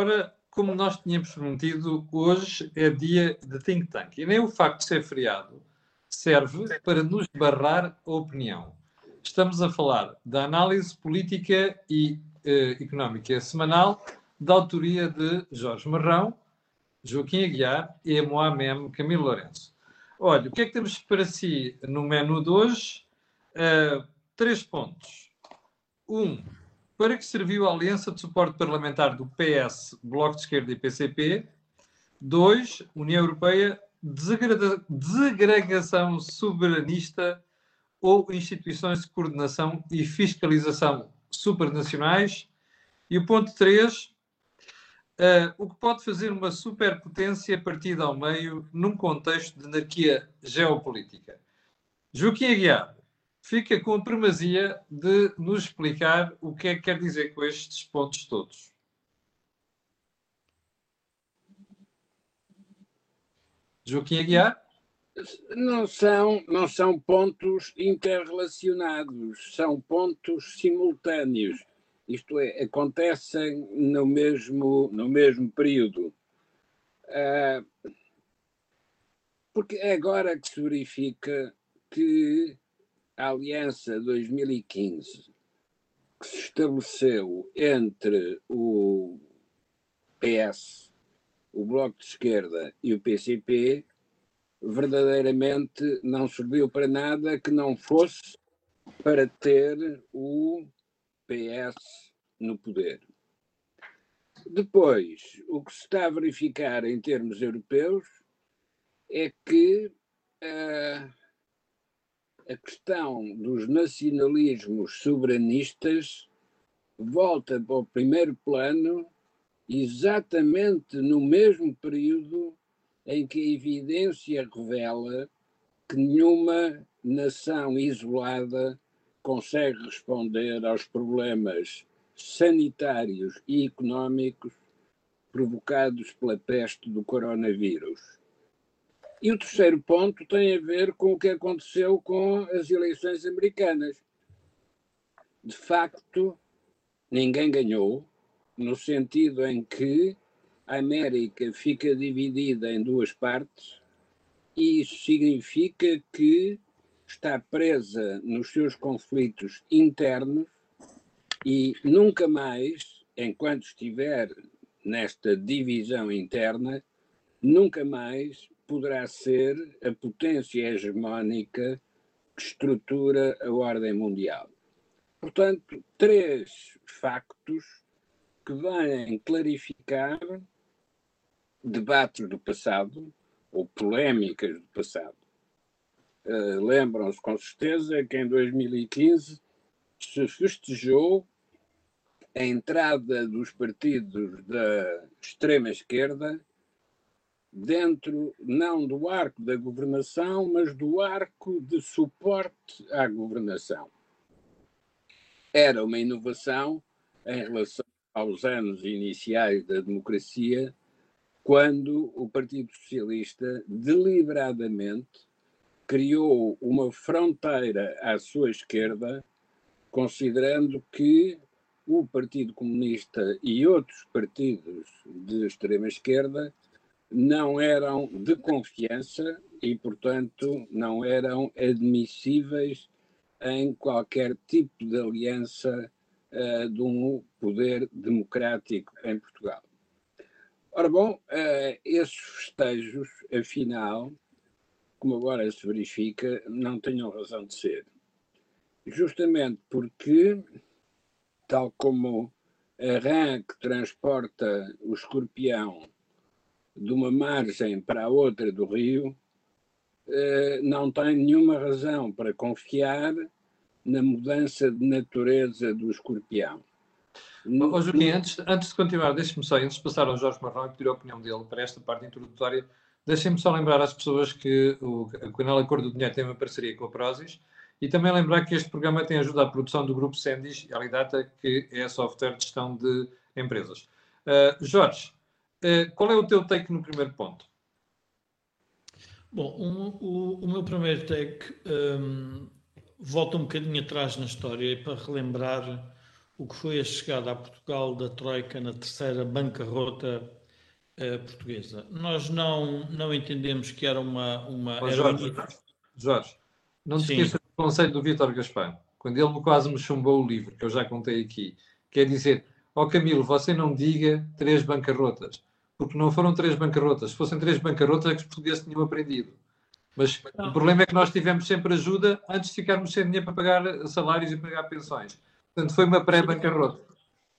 Ora, como nós tínhamos prometido, hoje é dia de think tank. E nem o facto de ser feriado serve para nos barrar a opinião. Estamos a falar da análise política e eh, económica semanal da autoria de Jorge Marrão, Joaquim Aguiar e Moamem Camilo Lourenço. Olha, o que é que temos para si no menu de hoje? Uh, três pontos. Um, para que serviu a Aliança de Suporte Parlamentar do PS, Bloco de Esquerda e PCP? Dois, União Europeia, desagregação soberanista ou instituições de coordenação e fiscalização supranacionais? E o ponto 3, Uh, o que pode fazer uma superpotência partida ao meio num contexto de anarquia geopolítica. Joaquim Aguiar fica com a primazia de nos explicar o que é que quer dizer com estes pontos todos. Joaquim Aguiar? Não são, não são pontos interrelacionados, são pontos simultâneos isto é, acontecem no mesmo, no mesmo período. Uh, porque é agora que se verifica que a Aliança 2015 que se estabeleceu entre o PS, o Bloco de Esquerda e o PCP verdadeiramente não serviu para nada que não fosse para ter o PS no poder. Depois, o que se está a verificar em termos europeus é que uh, a questão dos nacionalismos soberanistas volta para o primeiro plano exatamente no mesmo período em que a evidência revela que nenhuma nação isolada consegue responder aos problemas sanitários e económicos provocados pela peste do coronavírus. E o terceiro ponto tem a ver com o que aconteceu com as eleições americanas. De facto, ninguém ganhou, no sentido em que a América fica dividida em duas partes, e isso significa que está presa nos seus conflitos internos e nunca mais, enquanto estiver nesta divisão interna, nunca mais poderá ser a potência hegemónica que estrutura a ordem mundial. Portanto, três factos que vêm clarificar debates do passado ou polémicas do passado. Uh, Lembram-se com certeza que em 2015 se festejou a entrada dos partidos da extrema-esquerda dentro, não do arco da governação, mas do arco de suporte à governação. Era uma inovação em relação aos anos iniciais da democracia, quando o Partido Socialista deliberadamente criou uma fronteira à sua esquerda, considerando que o Partido Comunista e outros partidos de extrema-esquerda não eram de confiança e, portanto, não eram admissíveis em qualquer tipo de aliança uh, de um poder democrático em Portugal. Ora bom, uh, esses festejos, afinal, como agora se verifica, não tinham razão de ser. Justamente porque tal como a rã que transporta o escorpião de uma margem para a outra do rio, eh, não tem nenhuma razão para confiar na mudança de natureza do escorpião. Oh, Joaquim, antes, antes de continuar, deixe-me só, antes de passar ao Jorge Marrão e pedir a opinião dele para esta parte introdutória, deixem-me só lembrar às pessoas que o, canal Acordo do Dinheiro tem uma parceria com a Prozis e também lembrar que este programa tem ajuda à produção do grupo Sendis Alidata, que é software de gestão de empresas. Uh, Jorge, uh, qual é o teu take no primeiro ponto? Bom, um, o, o, meu primeiro take um, volta um bocadinho atrás na história para relembrar o que foi a chegada a Portugal da Troika na terceira bancarrota uh, portuguesa. Nós não, não entendemos que era uma. uma oh, Jorge, uma... Jorge, não te esqueças do conselho do Vítor Gaspar, quando ele quase me chumbou o livro, que eu já contei aqui, quer dizer, ó oh Camilo, você não diga três bancarrotas, porque não foram três bancarrotas. Se fossem três bancarrotas, é que os portugueses tinham aprendido. Mas não. o problema é que nós tivemos sempre ajuda antes de ficarmos sem dinheiro para pagar salários e pagar pensões. Portanto, foi uma pré-bancarrota.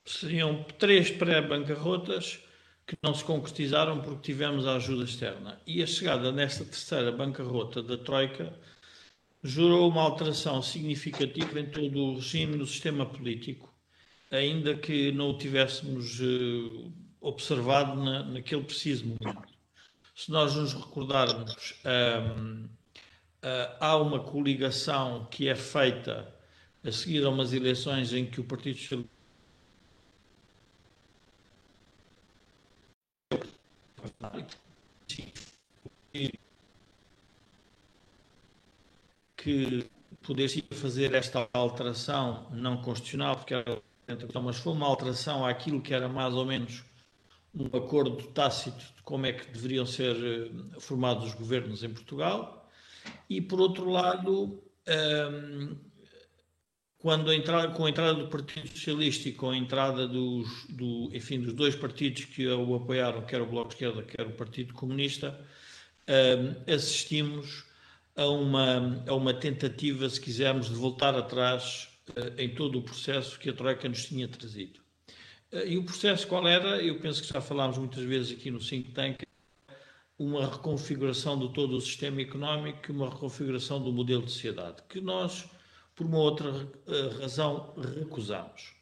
Seriam três pré-bancarrotas que não se concretizaram porque tivemos a ajuda externa. E a chegada nesta terceira bancarrota da Troika jurou uma alteração significativa em todo o regime do sistema político, ainda que não o tivéssemos uh, observado na, naquele preciso momento. Se nós nos recordarmos, um, uh, eh, há uma coligação que é feita a seguir a umas eleições em que o Partido Socialista que pudesse fazer esta alteração não constitucional, porque era, mas foi uma alteração àquilo que era mais ou menos um acordo tácito de como é que deveriam ser eh, formados os governos em Portugal, e por outro lado, um, quando a entrada, com a entrada do Partido Socialista e com a entrada dos, do, enfim, dos dois partidos que o apoiaram, quer o Bloco de Esquerda, quer o Partido Comunista, um, assistimos a uma, a uma tentativa, se quisermos, de voltar atrás uh, em todo o processo que a Troika nos tinha trazido. Uh, e o processo qual era? Eu penso que já falámos muitas vezes aqui no Think Tank, uma reconfiguração de todo o sistema económico, uma reconfiguração do modelo de sociedade, que nós por uma outra uh, razão, recusamos.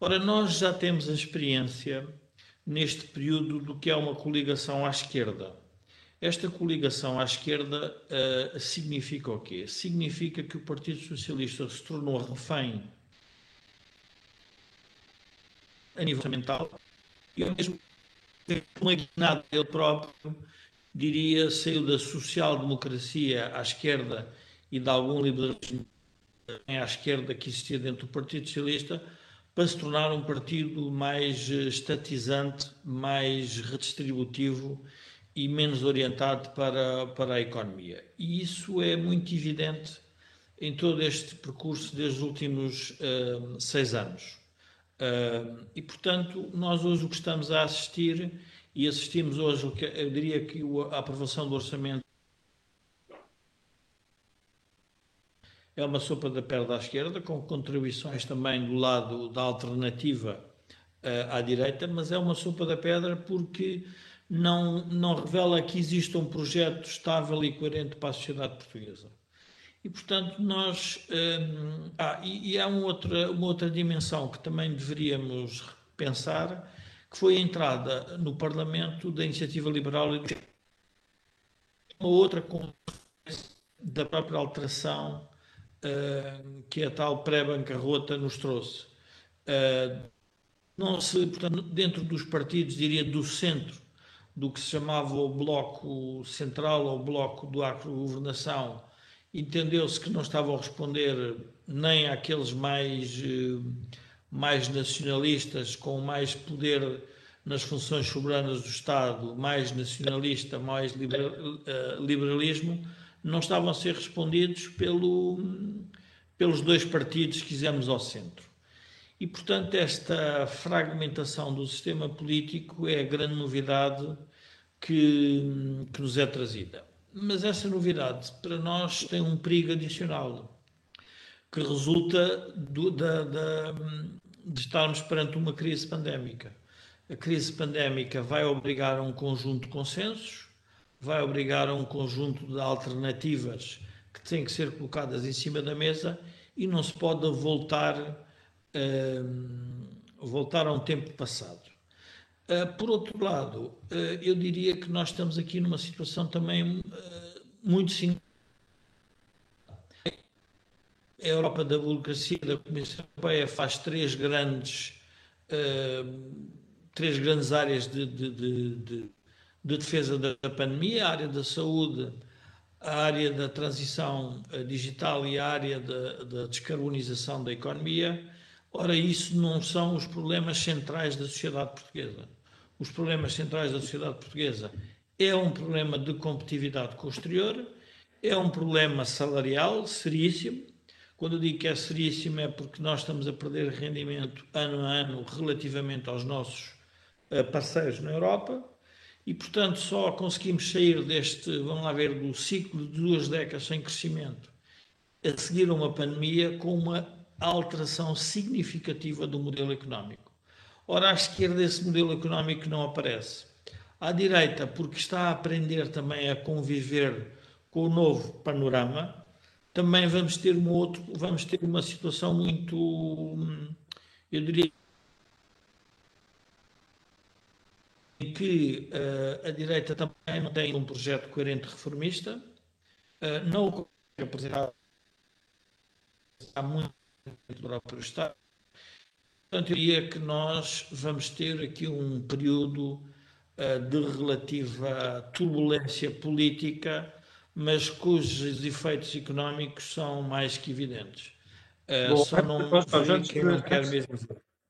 Ora, nós já temos a experiência neste período do que é uma coligação à esquerda. Esta coligação à esquerda uh, significa o quê? Significa que o Partido Socialista se tornou refém a nível mental e ao mesmo tempo magnado ele próprio diria saiu da social-democracia à esquerda e de algum liberalismo à esquerda que existia dentro do Partido Socialista para se tornar um partido mais eh, estatizante, mais redistributivo e menos orientado para, para a economia. E isso é muito evidente em todo este percurso desde os últimos uh, seis anos. Uh, e, portanto, nós hoje o que estamos a assistir, e assistimos hoje, eu diria que a aprovação do orçamento é uma sopa da perna à esquerda, com contribuições também do lado da alternativa uh, à direita, mas é uma sopa da pedra porque não, não revela que exista um projeto estável e coerente para a sociedade portuguesa. E, portanto, nós. Um, eh, ah, e, e há uma outra, uma outra dimensão que também deveríamos pensar, que foi a entrada no Parlamento da Iniciativa Liberal e uma outra da própria alteração uh, que a tal pré-bancarrota nos trouxe. Uh, não se, portanto, dentro dos partidos, diria, do centro, do que se chamava o Bloco Central ou o Bloco do Acro-Governação, entendeu-se que não estavam a responder nem àqueles mais, eh, mais nacionalistas, com mais poder nas funções soberanas do Estado, mais nacionalista, mais liberalismo, não estavam a ser respondidos pelo, pelos dois partidos que quisemos ao centro. E, portanto, esta fragmentação do sistema político é a grande novidade que, que nos é trazida. Mas essa novidade, para nós, tem um perigo adicional, que resulta do, da, da, de estarmos perante uma crise pandémica. A crise pandémica vai obrigar a um conjunto de consensos, vai obrigar a um conjunto de alternativas que têm que ser colocadas em cima da mesa e não se pode voltar, uh, voltar a um tempo passado. Uh, por outro lado, uh, eu diria que nós estamos aqui numa situação também muito singular. A Europa da burocracia da Comissão Europeia faz três grandes, três grandes áreas de, de, de, de de defesa da pandemia, a área da saúde, a área da transição digital e a área da, da descarbonização da economia, Ora, isso não são os problemas centrais da sociedade portuguesa. Os problemas centrais da sociedade portuguesa é um problema de competitividade com o exterior, é um problema salarial seríssimo. Quando eu digo que é seríssimo é porque nós estamos a perder rendimento ano a ano relativamente aos nossos eh, parceiros na Europa e, portanto, só conseguimos sair deste, vamos lá ver, do ciclo de duas décadas sem crescimento a seguir uma pandemia com uma alteração significativa do modelo económico. Ora, à esquerda esse modelo económico não aparece. À direita, porque está a aprender também a conviver com o novo panorama, também vamos ter um outro, vamos ter uma situação muito, eu diria que uh, a direita também não tem um projeto coerente reformista, uh, não o apresentado há muito do próprio Estado. Portanto, eu diria que nós vamos ter aqui um período uh, de relativa turbulência política, mas cujos efeitos económicos são mais que evidentes. Uh, Bom, só não, antes, que não quero mesmo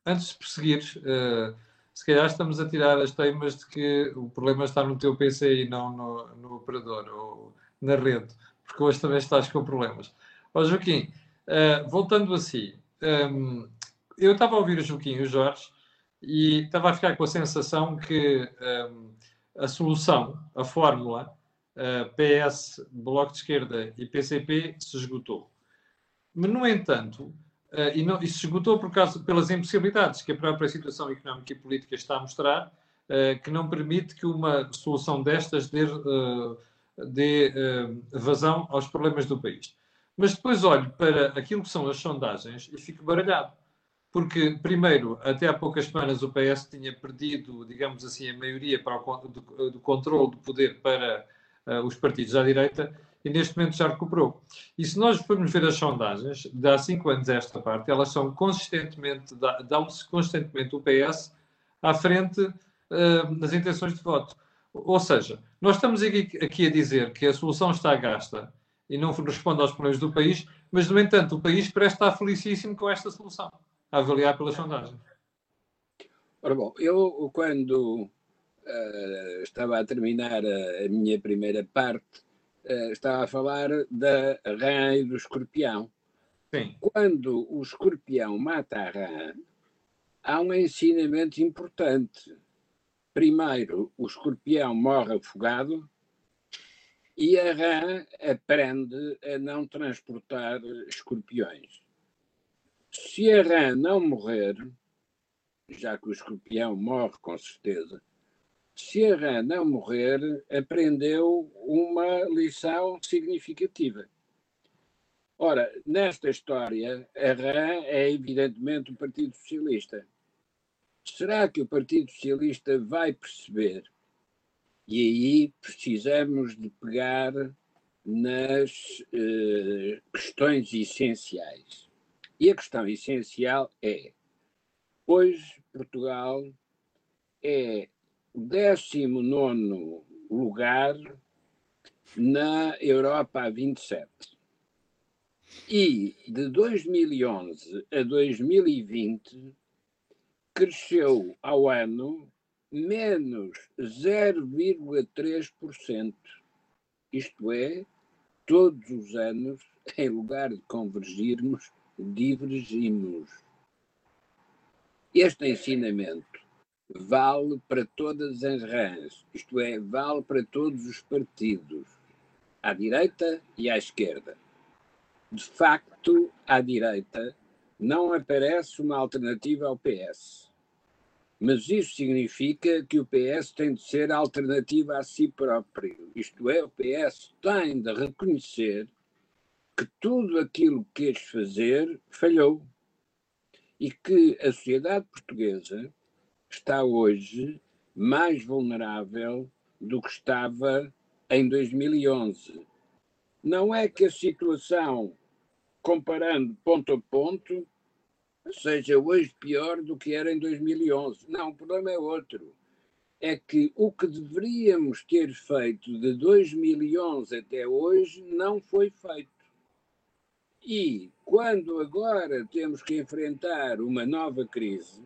Antes de prosseguir, uh, se calhar estamos a tirar as teimas de que o problema está no teu PC e não no, no operador ou na rede, porque hoje também estás com problemas. Ó Joaquim, voltando a si, um, eu estava a ouvir o Joaquim e o Jorge e estava a ficar com a sensação que um, a solução, a fórmula uh, PS, Bloco de Esquerda e PCP se esgotou. Mas, no entanto, Uh, e, não, e se esgotou por causa, pelas impossibilidades que a própria situação económica e política está a mostrar, uh, que não permite que uma solução destas dê, dê vazão aos problemas do país. Mas depois olho para aquilo que são as sondagens e fico baralhado. Porque, primeiro, até há poucas semanas o PS tinha perdido, digamos assim, a maioria para o, do, do controle do poder para os partidos à direita e neste momento já recuperou. E se nós formos ver as sondagens, de há cinco anos esta parte, elas são consistentemente, dão-se consistentemente o PS à frente uh, nas intenções de voto. Ou seja, nós estamos aqui, aqui a dizer que a solução está gasta e não responde aos problemas do país, mas, no entanto, o país parece estar felicíssimo com esta solução, a avaliar pelas sondagens. Ora bom, eu quando uh, estava a terminar a, a minha primeira parte, uh, estava a falar da rã e do escorpião. Sim. Quando o escorpião mata a rã, há um ensinamento importante. Primeiro, o escorpião morre afogado e a rã aprende a não transportar escorpiões. Se a rã não morrer, já que o escorpião morre com certeza, se a rã não morrer, aprendeu uma lição significativa. Ora, nesta história, a rã é evidentemente o Partido Socialista. Será que o Partido Socialista vai perceber? E aí precisamos de pegar nas eh, questões essenciais. E a questão essencial é: hoje Portugal é 19 lugar na Europa a 27. E de 2011 a 2020 cresceu ao ano menos 0,3%. Isto é, todos os anos, em lugar de convergirmos, divergimos. Este ensinamento vale para todas as rãs, isto é, vale para todos os partidos, à direita e à esquerda. De facto, à direita não aparece uma alternativa ao PS. Mas isso significa que o PS tem de ser alternativa a si próprio. Isto é, o PS tem de reconhecer que tudo aquilo que quis fazer falhou e que a sociedade portuguesa está hoje mais vulnerável do que estava em 2011. Não é que a situação, comparando ponto a ponto, seja hoje pior do que era em 2011. Não, o problema é outro. É que o que deveríamos ter feito de 2011 até hoje não foi feito. E quando agora temos que enfrentar uma nova crise,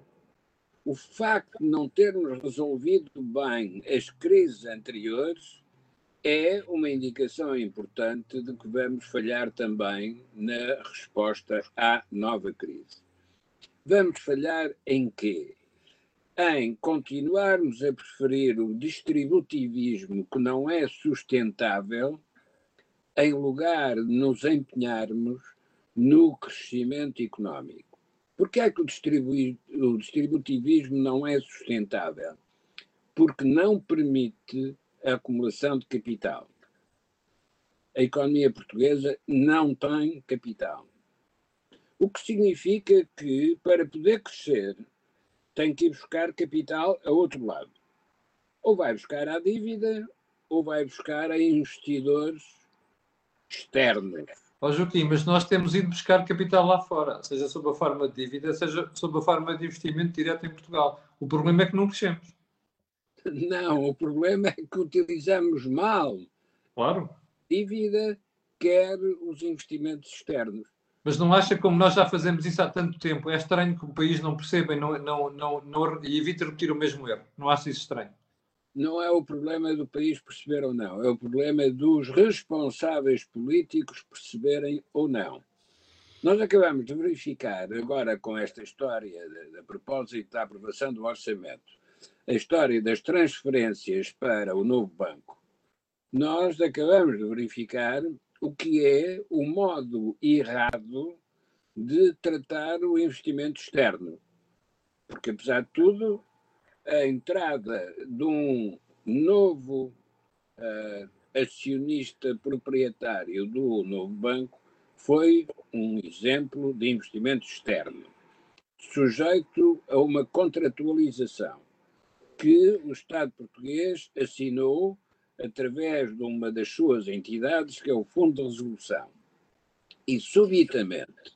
o facto de não termos resolvido bem as crises anteriores é uma indicação importante de que vamos falhar também na resposta à nova crise. Vamos falhar em quê? Em continuarmos a preferir o distributivismo que não é sustentável, em lugar de nos empenharmos no crescimento económico. Por que é que o, o distributivismo não é sustentável? Porque não permite a acumulação de capital. A economia portuguesa não tem capital. O que significa que, para poder crescer, tem que ir buscar capital a outro lado. Ou vai buscar a dívida, ou vai buscar a investidores externos. Ó oh, Joaquim, mas nós temos ido buscar capital lá fora, seja sob a forma de dívida, seja sob a forma de investimento direto em Portugal. O problema é que não crescemos. Não, o problema é que utilizamos mal claro. dívida, quer os investimentos externos. Mas não acha como nós já fazemos isso há tanto tempo? É estranho que o país não perceba e, não, não, não, não, e evite repetir o mesmo erro. Não acha isso estranho? Não é o problema do país perceber ou não, é o problema dos responsáveis políticos perceberem ou não. Nós acabamos de verificar agora com esta história, a propósito da aprovação do orçamento, a história das transferências para o novo banco, nós acabamos de verificar o que é o modo errado de tratar o investimento externo. Porque, apesar de tudo, a entrada de um novo uh, acionista proprietário do novo banco foi um exemplo de investimento externo, sujeito a uma contratualização que o Estado português assinou através de uma das suas entidades, que é o Fundo de Resolução. E, subitamente,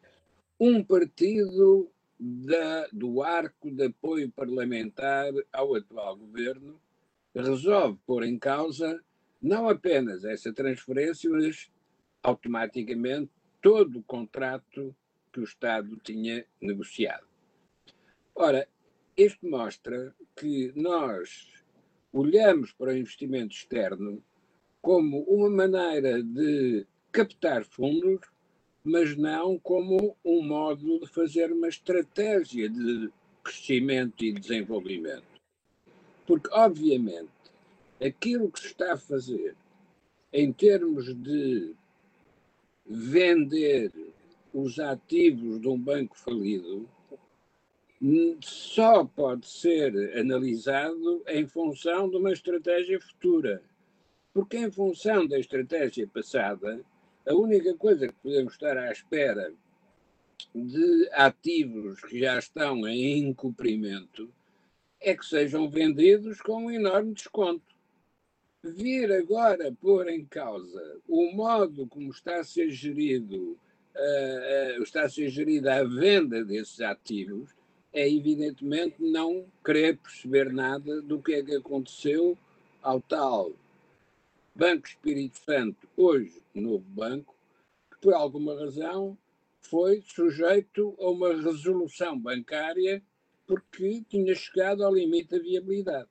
um partido da, do arco de apoio parlamentar ao atual governo resolve pôr em causa não apenas essa transferência, mas automaticamente todo o contrato que o Estado tinha negociado. Ora, isto mostra que nós olhamos para o investimento externo como uma maneira de captar fundos, mas não como um modo de fazer uma estratégia de crescimento e desenvolvimento. Porque, obviamente, aquilo que se está a fazer em termos de vender os ativos de um banco falido só pode ser analisado em função de uma estratégia futura. Porque, em função da estratégia passada, a única coisa que podemos estar à espera de ativos que já estão em incumprimento é que sejam vendidos com um enorme desconto. Vir agora pôr em causa o modo como está a ser gerido, uh, uh, está a ser gerida a venda desses ativos, é evidentemente não querer perceber nada do que é que aconteceu ao tal Banco Espírito Santo, hoje novo banco, que por alguma razão foi sujeito a uma resolução bancária porque tinha chegado ao limite da viabilidade.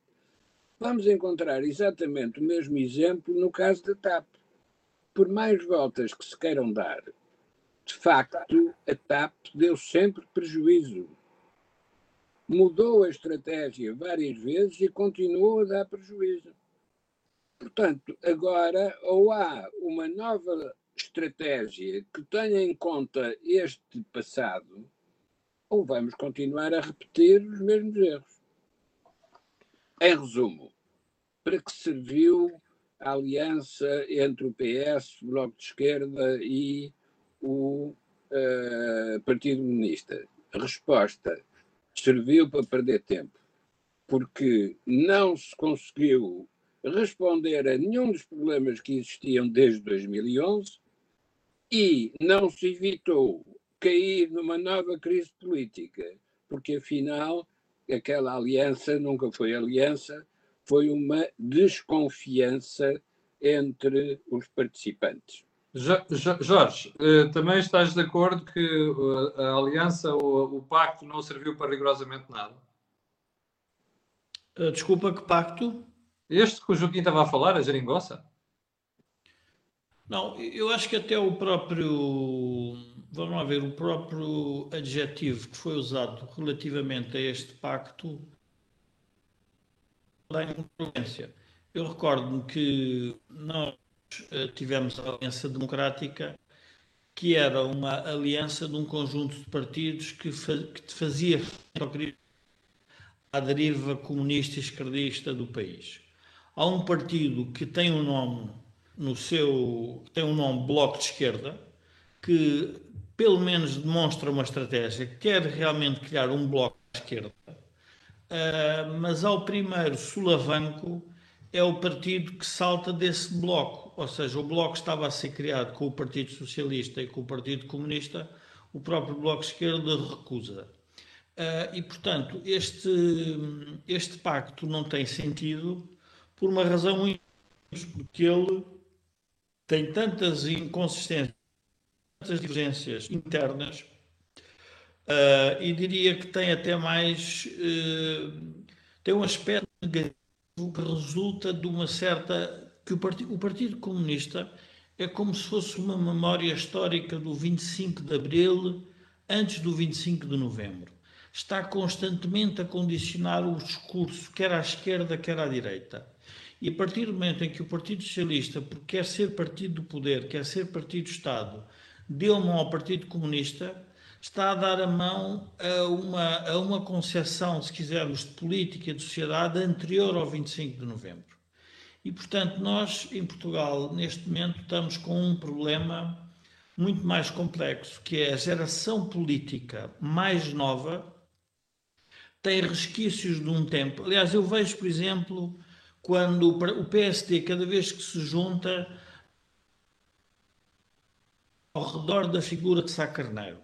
Vamos encontrar exatamente o mesmo exemplo no caso da TAP. Por mais voltas que se queiram dar, de facto, a TAP deu sempre prejuízo mudou a estratégia várias vezes e continuou a dar prejuízo. Portanto, agora ou há uma nova estratégia que tenha em conta este passado, ou vamos continuar a repetir os mesmos erros. Em resumo, para que serviu a aliança entre o PS, o Bloco de Esquerda e o uh, Partido Comunista? Resposta: serviu para perder tempo, porque não se conseguiu responder a nenhum dos problemas que existiam desde 2011 e não se evitou cair numa nova crise política, porque afinal aquela aliança nunca foi aliança, foi uma desconfiança entre os participantes. Jorge, eh, também estás de acordo que eh, a aliança ou o pacto não serviu para rigorosamente nada? Eh, desculpa, que pacto? Este que o Joaquim estava a falar, a geringonça? Não, eu acho que até o próprio, vamos lá ver, o próprio adjetivo que foi usado relativamente a este pacto dá incongruência. Eu recordo-me que nós eh, tivemos a Aliança Democrática, que era uma aliança de um conjunto de partidos que, que fazia à deriva comunista esquerdista do país. Há um partido que tem um nome no seu tem um nome Bloco de Esquerda, que pelo menos demonstra uma estratégia, quer realmente criar um bloco de esquerda, uh, mas ao primeiro sulavanco é o partido que salta desse bloco, ou seja, o bloco estava a ser criado com o Partido Socialista e com o Partido Comunista, o próprio Bloco de Esquerda recusa. Uh, e, portanto, este, este pacto não tem sentido por uma razão muito porque ele tem tantas inconsistências, tantas divergências internas, uh, e diria que tem até mais, uh, tem um aspecto negativo que resulta de uma certa, que o o Partido Comunista é como se fosse uma memória histórica do 25 de Abril antes do 25 de Novembro. Está constantemente a condicionar o discurso, quer à esquerda, quer à direita. E a partir do momento em que o Partido Socialista, porque quer ser partido do poder, quer ser partido do Estado, deu mão ao Partido Comunista, está a dar a mão a uma, a uma concepção, se quisermos, de política e de sociedade anterior ao 25 de novembro. E, portanto, nós, em Portugal, neste momento, estamos com um problema muito mais complexo, que é a geração política mais nova tem resquícios de um tempo. Aliás, eu vejo, por exemplo, quando o PSD, cada vez que se junta ao redor da figura de Sá Carneiro.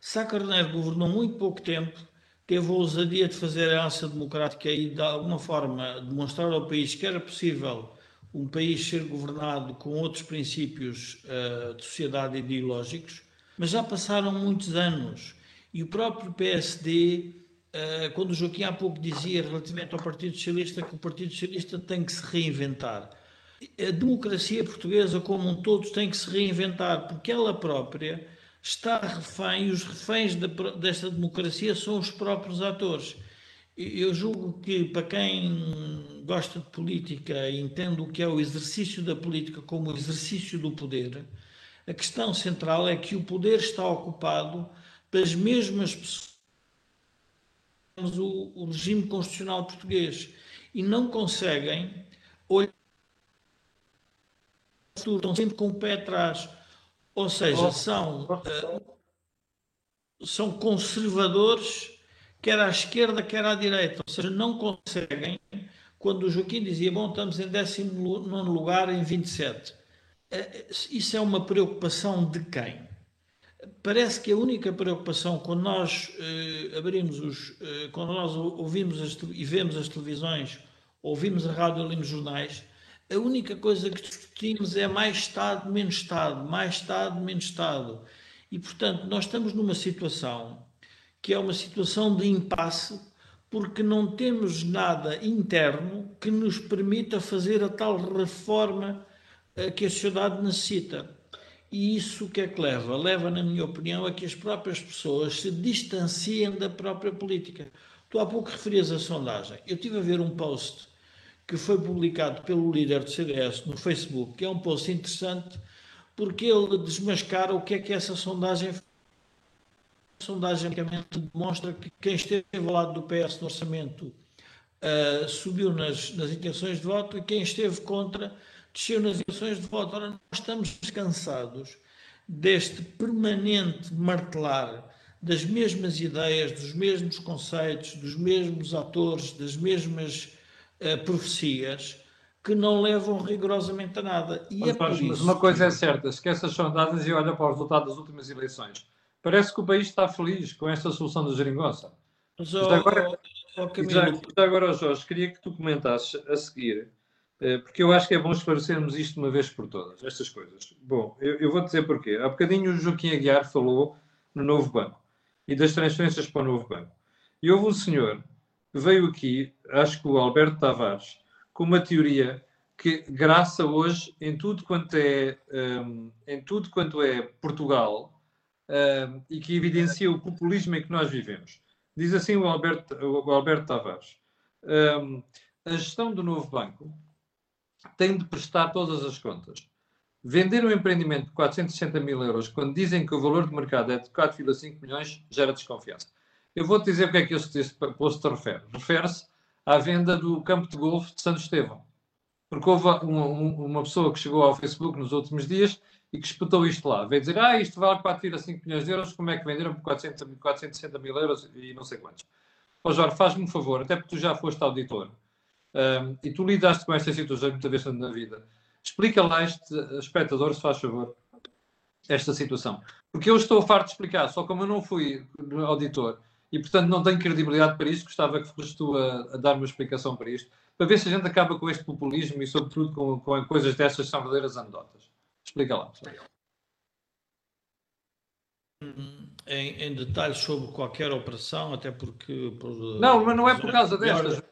Sá Carneiro governou muito pouco tempo, teve a ousadia de fazer a aliança democrática e, de alguma forma, demonstrar ao país que era possível um país ser governado com outros princípios uh, de sociedade ideológicos, mas já passaram muitos anos e o próprio PSD quando o Joaquim há pouco dizia relativamente ao Partido Socialista que o Partido Socialista tem que se reinventar. A democracia portuguesa como um todo tem que se reinventar, porque ela própria está refém, e os reféns desta democracia são os próprios atores. Eu julgo que para quem gosta de política e entende o que é o exercício da política como o exercício do poder, a questão central é que o poder está ocupado pelas mesmas pessoas o, o regime constitucional português e não conseguem olhar estão sempre com o pé atrás. Ou seja, são, uh, são conservadores, quer à esquerda, quer à direita. Ou seja, não conseguem. Quando o Joaquim dizia, bom, estamos em 19 lugar em 27. Uh, eh, isso é uma preocupação de quem? Parece que a única preocupação quando nós eh, abrimos os, eh, quando nós ouvimos as, e vemos as televisões, ouvimos a rádio lemos jornais, a única coisa que discutimos é mais Estado, menos Estado, mais Estado, menos Estado. E, portanto, nós estamos numa situação que é uma situação de impasse, porque não temos nada interno que nos permita fazer a tal reforma eh, que a sociedade necessita. E isso o que é que leva? Leva, na minha opinião, a que as próprias pessoas se distanciem da própria política. Tu há pouco referias a sondagem. Eu tive a ver um post que foi publicado pelo líder do CDS no Facebook, que é um post interessante, porque ele desmascara o que é que essa sondagem a sondagem demonstra que quem esteve ao lado do PS no orçamento uh, subiu nas, nas intenções de voto e quem esteve contra desceu nas eleições de voto. Ora, nós estamos cansados deste permanente martelar das mesmas ideias, dos mesmos conceitos, dos mesmos atores, das mesmas uh, profecias que não levam rigorosamente a nada. E mas, é mas, mas uma coisa é certa, esquece as sondagens e olha para o resultado das últimas eleições. Parece que o país está feliz com esta solução da geringonça. Mas, oh, agora, oh, oh, já, agora, Jorge, queria que tu comentasses a seguir porque eu acho que é bom esclarecermos isto uma vez por todas, estas coisas. Bom, eu, eu vou dizer porquê. Há bocadinho o Joaquim Aguiar falou no novo banco e das transferências para o novo banco. E houve um senhor que veio aqui, acho que o Alberto Tavares, com uma teoria que graça hoje em tudo quanto é, um, em tudo quanto é Portugal um, e que evidencia o populismo em que nós vivemos. Diz assim o Alberto, o Alberto Tavares. Um, a gestão do novo banco tem de prestar todas as contas. Vender um empreendimento de 460 mil euros quando dizem que o valor de mercado é de 4,5 milhões gera desconfiança. Eu vou-te dizer porque é que este posto refere. Refere-se à venda do campo de golfe de Santo Estevão. Porque houve uma, uma, pessoa que chegou ao Facebook nos últimos dias e que espetou isto lá. Veio dizer, ah, isto vale 4,5 milhões de euros, como é que venderam por 400, 460 mil euros e não sei quantos. Ó Jorge, faz-me um favor, até porque tu já foste auditor um, e tu lidaste com estas situações muitas vezes na vida. Explica lá este espectador, se faz favor, esta situação. Porque eu estou farto de explicar, só como eu não fui auditor e, portanto, não tenho credibilidade para isto, gostava que fosses tu a, a dar uma explicação para isto para ver se a gente acaba com este populismo e, sobretudo, com, com coisas dessas que são verdadeiras anedotas. Explica lá. Em, em detalhes sobre qualquer operação, até porque. Por, não, mas não é por causa destas.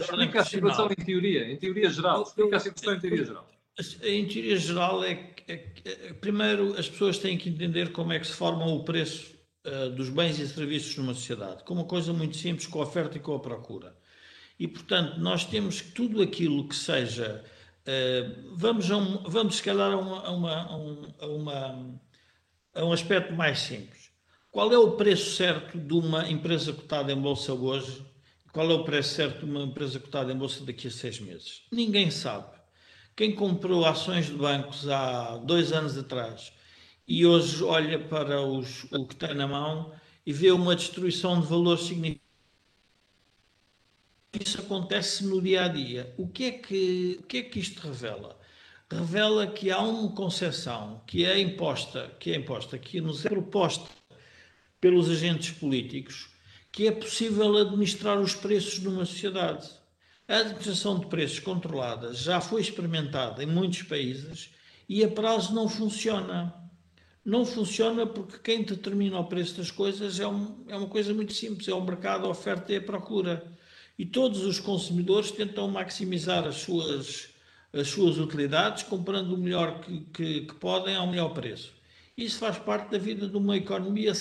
Explica a situação em teoria, em teoria geral. Explica a situação em teoria geral. Em teoria geral, é, é, é, primeiro as pessoas têm que entender como é que se forma o preço uh, dos bens e serviços numa sociedade, com uma coisa muito simples, com a oferta e com a procura. E, portanto, nós temos tudo aquilo que seja. Uh, vamos, a um, vamos, se calhar, a, uma, a, uma, a, uma, a um aspecto mais simples. Qual é o preço certo de uma empresa cotada em bolsa hoje? Qual é o preço certo de uma empresa cotada em bolsa daqui a seis meses? Ninguém sabe. Quem comprou ações de bancos há dois anos atrás e hoje olha para os, o que tem na mão e vê uma destruição de valor significativa isso acontece no dia a dia. O que é que, o que, é que isto revela? Revela que há uma concepção que é imposta, que é imposta, que nos é proposta pelos agentes políticos, que é possível administrar os preços numa sociedade. A administração de preços controlada já foi experimentada em muitos países e a prazo não funciona. Não funciona porque quem determina o preço das coisas é, um, é uma coisa muito simples, é o mercado, a oferta e a procura e todos os consumidores tentam maximizar as suas, as suas utilidades comprando o melhor que, que, que podem ao melhor preço. Isso faz parte da vida de uma economia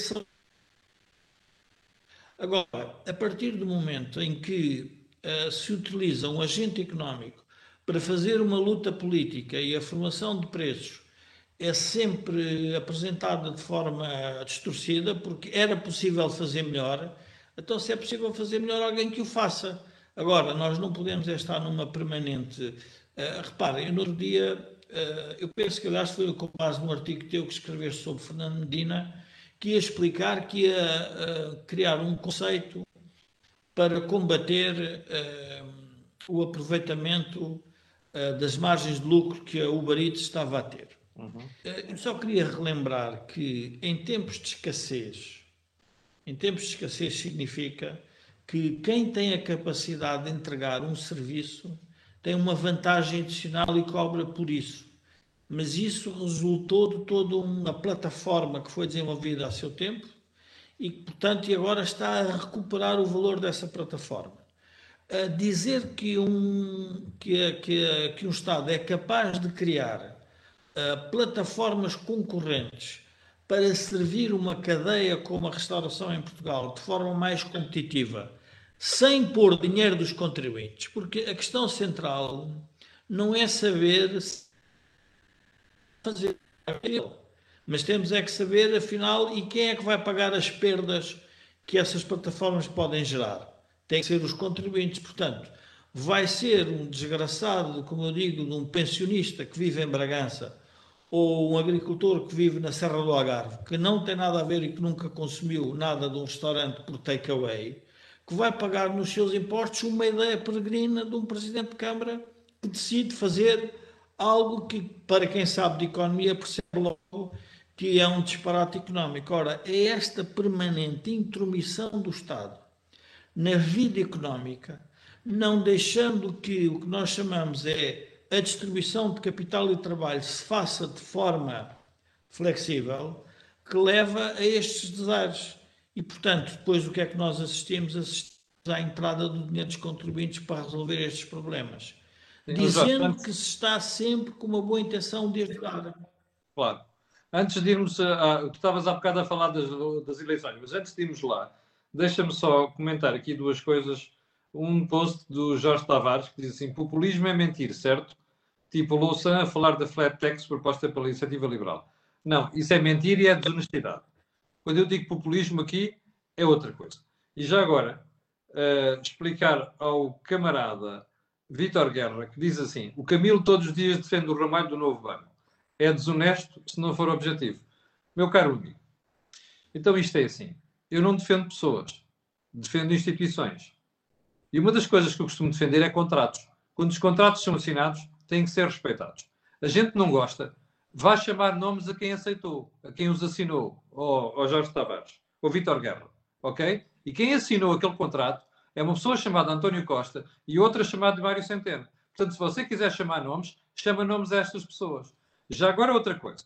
Agora, a partir do momento em que uh, se utiliza um agente económico para fazer uma luta política e a formação de preços é sempre apresentada de forma distorcida, porque era possível fazer melhor, então, se é possível fazer melhor, alguém que o faça. Agora, nós não podemos estar numa permanente. Uh, reparem, no outro dia, uh, eu penso que, aliás, foi com base num artigo teu que escreveste sobre Fernando Medina, que ia explicar que ia uh, criar um conceito para combater o aproveitamento das margens de lucro que a Uber Eats estava a ter. Uhum. Eu só queria relembrar que, em tempos de escassez, em tempos de escassez significa que quem tem a capacidade de entregar um serviço tem uma vantagem adicional e cobra por isso. Mas isso resultou de toda uma plataforma que foi desenvolvida a seu tempo e, portanto, agora está a recuperar o valor dessa plataforma. A dizer que um, que, que, que um Estado é capaz de criar uh, plataformas concorrentes para servir uma cadeia como a restauração em Portugal de forma mais competitiva, sem pôr dinheiro dos contribuintes, porque a questão central não é saber fazer mas temos é que saber afinal e quem é que vai pagar as perdas que essas plataformas podem gerar. Tem que ser os contribuintes, portanto, vai ser um desgraçado, como eu digo, de um pensionista que vive em Bragança ou um agricultor que vive na Serra do Algarve, que não tem nada a ver e que nunca consumiu nada de um restaurante por takeaway, que vai pagar nos seus impostos uma ideia peregrina de um presidente de Câmara que decide fazer algo que, para quem sabe de economia, percebe logo que é um disparate económico. Ora, é esta permanente intromissão do Estado na vida económica, não deixando que o que nós chamamos é a distribuição de capital e trabalho se faça de forma flexível, que leva a estes desaires. E, portanto, depois o que é que nós assistimos? Assistimos à entrada do dinheiro dos contribuintes para resolver estes problemas. Dizendo que se está sempre com uma boa intenção de ajudar. Claro. Antes de irmos, a, a, tu estavas há bocado a falar das, das eleições, mas antes de irmos lá, deixa-me só comentar aqui duas coisas. Um post do Jorge Tavares que diz assim: populismo é mentir, certo? Tipo Louçã a falar da flat tax proposta pela iniciativa liberal. Não, isso é mentir e é desonestidade. Quando eu digo populismo aqui, é outra coisa. E já agora, uh, explicar ao camarada Vítor Guerra, que diz assim: o Camilo todos os dias defende o ramalho do novo banco é desonesto se não for objetivo. Meu caro amigo, então isto é assim. Eu não defendo pessoas, defendo instituições. E uma das coisas que eu costumo defender é contratos. Quando os contratos são assinados, têm que ser respeitados. A gente não gosta, vá chamar nomes a quem aceitou, a quem os assinou, ao, ao Jorge Tavares, ou Vítor Guerra, ok? E quem assinou aquele contrato é uma pessoa chamada António Costa e outra chamada Mário Centeno. Portanto, se você quiser chamar nomes, chama nomes a estas pessoas. Já agora outra coisa.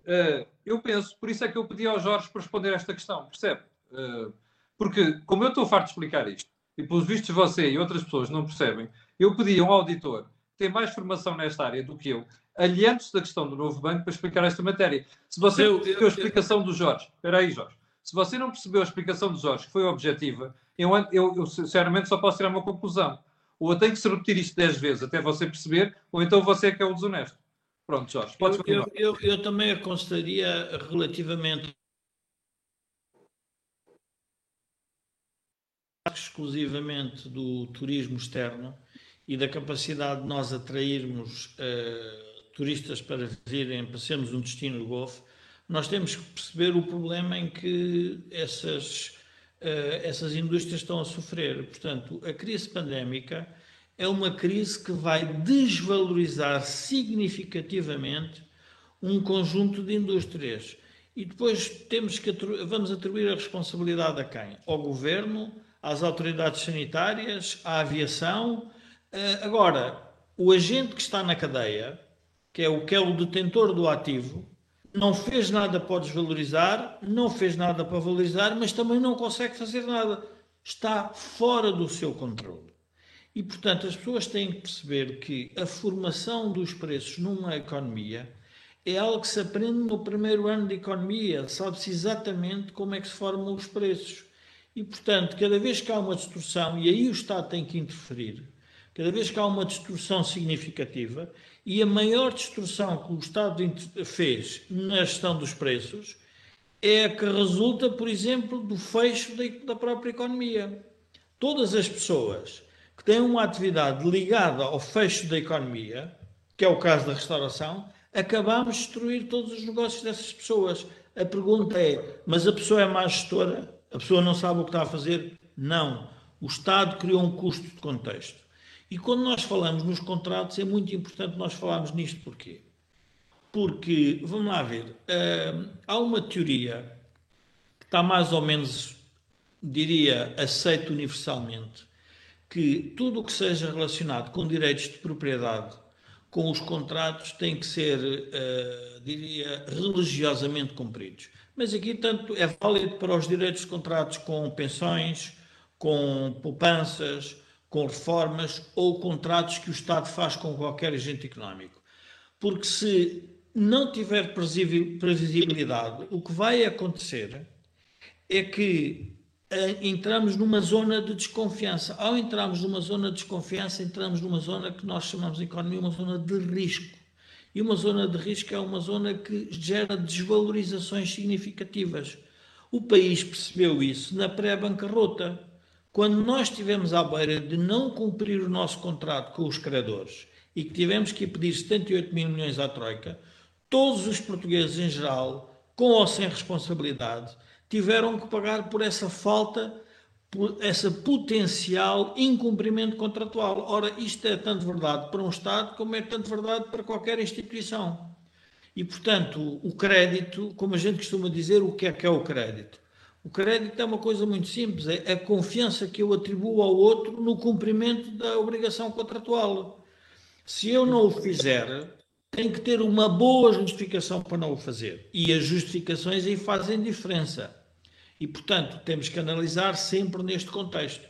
Uh, eu penso, por isso é que eu pedi ao Jorge para responder esta questão, percebe? Uh, porque, como eu estou farto de explicar isto, e pelos vistos você e outras pessoas não percebem, eu pedi a um auditor que tem mais formação nesta área do que eu, aliando-se da questão do novo banco, para explicar esta matéria. Se você eu, percebeu a explicação do Jorge, espera aí, Jorge, se você não percebeu a explicação do Jorge, que foi objetiva, eu, eu, eu sinceramente só posso tirar uma conclusão. Ou eu tenho que se repetir isto dez vezes até você perceber, ou então você é que é o desonesto. Pronto, Jorge, podes eu, eu, eu, eu também aconselharia relativamente exclusivamente do turismo externo e da capacidade de nós atrairmos uh, turistas para virem, para sermos um destino do Golfo, nós temos que perceber o problema em que essas, uh, essas indústrias estão a sofrer. Portanto, a crise pandémica é uma crise que vai desvalorizar significativamente um conjunto de indústrias. E depois temos que vamos atribuir a responsabilidade a quem? Ao governo, às autoridades sanitárias, à aviação. Eh, agora, o agente que está na cadeia, que é o que é o detentor do ativo, não fez nada para desvalorizar, não fez nada para valorizar, mas também não consegue fazer nada. Está fora do seu controle. E, portanto, as pessoas têm que perceber que a formação dos preços numa economia é algo que se aprende no primeiro ano de economia, sabe-se exatamente como é que se formam os preços. E, portanto, cada vez que há uma distorção, e aí o Estado tem que interferir, cada vez que há uma distorção significativa, e a maior distorção que o Estado fez na gestão dos preços é a que resulta, por exemplo, do fecho da própria economia. Todas as pessoas que têm uma atividade ligada ao fecho da economia, que é o caso da restauração, acabamos de destruir todos os negócios dessas pessoas. A pergunta é: mas a pessoa é má gestora? A pessoa não sabe o que está a fazer? Não. O Estado criou um custo de contexto. E quando nós falamos nos contratos, é muito importante nós falarmos nisto porquê? Porque, vamos lá ver, uh, há uma teoria que está mais ou menos, diria, aceita universalmente, que tudo o que seja relacionado com direitos de propriedade, com os contratos, tem que ser, uh, diria, religiosamente cumpridos. Mas aqui, tanto é válido para os direitos de contratos com pensões, com poupanças, com reformas ou contratos que o Estado faz com qualquer agente económico. Porque se não tiver previsibilidade, o que vai acontecer é que entramos numa zona de desconfiança. Ao entrarmos numa zona de desconfiança, entramos numa zona que nós chamamos de economia uma zona de risco. E uma zona de risco é uma zona que gera desvalorizações significativas. O país percebeu isso na pré-bancarrota. Quando nós estivemos à beira de não cumprir o nosso contrato com os credores e que tivemos que pedir 78 mil milhões à Troika, todos os portugueses em geral, com ou sem responsabilidade, tiveram que pagar por essa falta, por essa potencial incumprimento contratual. Ora, isto é tanto verdade para um Estado como é tanto verdade para qualquer instituição. E, portanto, o crédito, como a gente costuma dizer, o que é que é o crédito? O crédito é uma coisa muito simples, é a confiança que eu atribuo ao outro no cumprimento da obrigação contratual. Se eu não o fizer, tem que ter uma boa justificação para não o fazer. E as justificações aí fazem diferença. E, portanto, temos que analisar sempre neste contexto.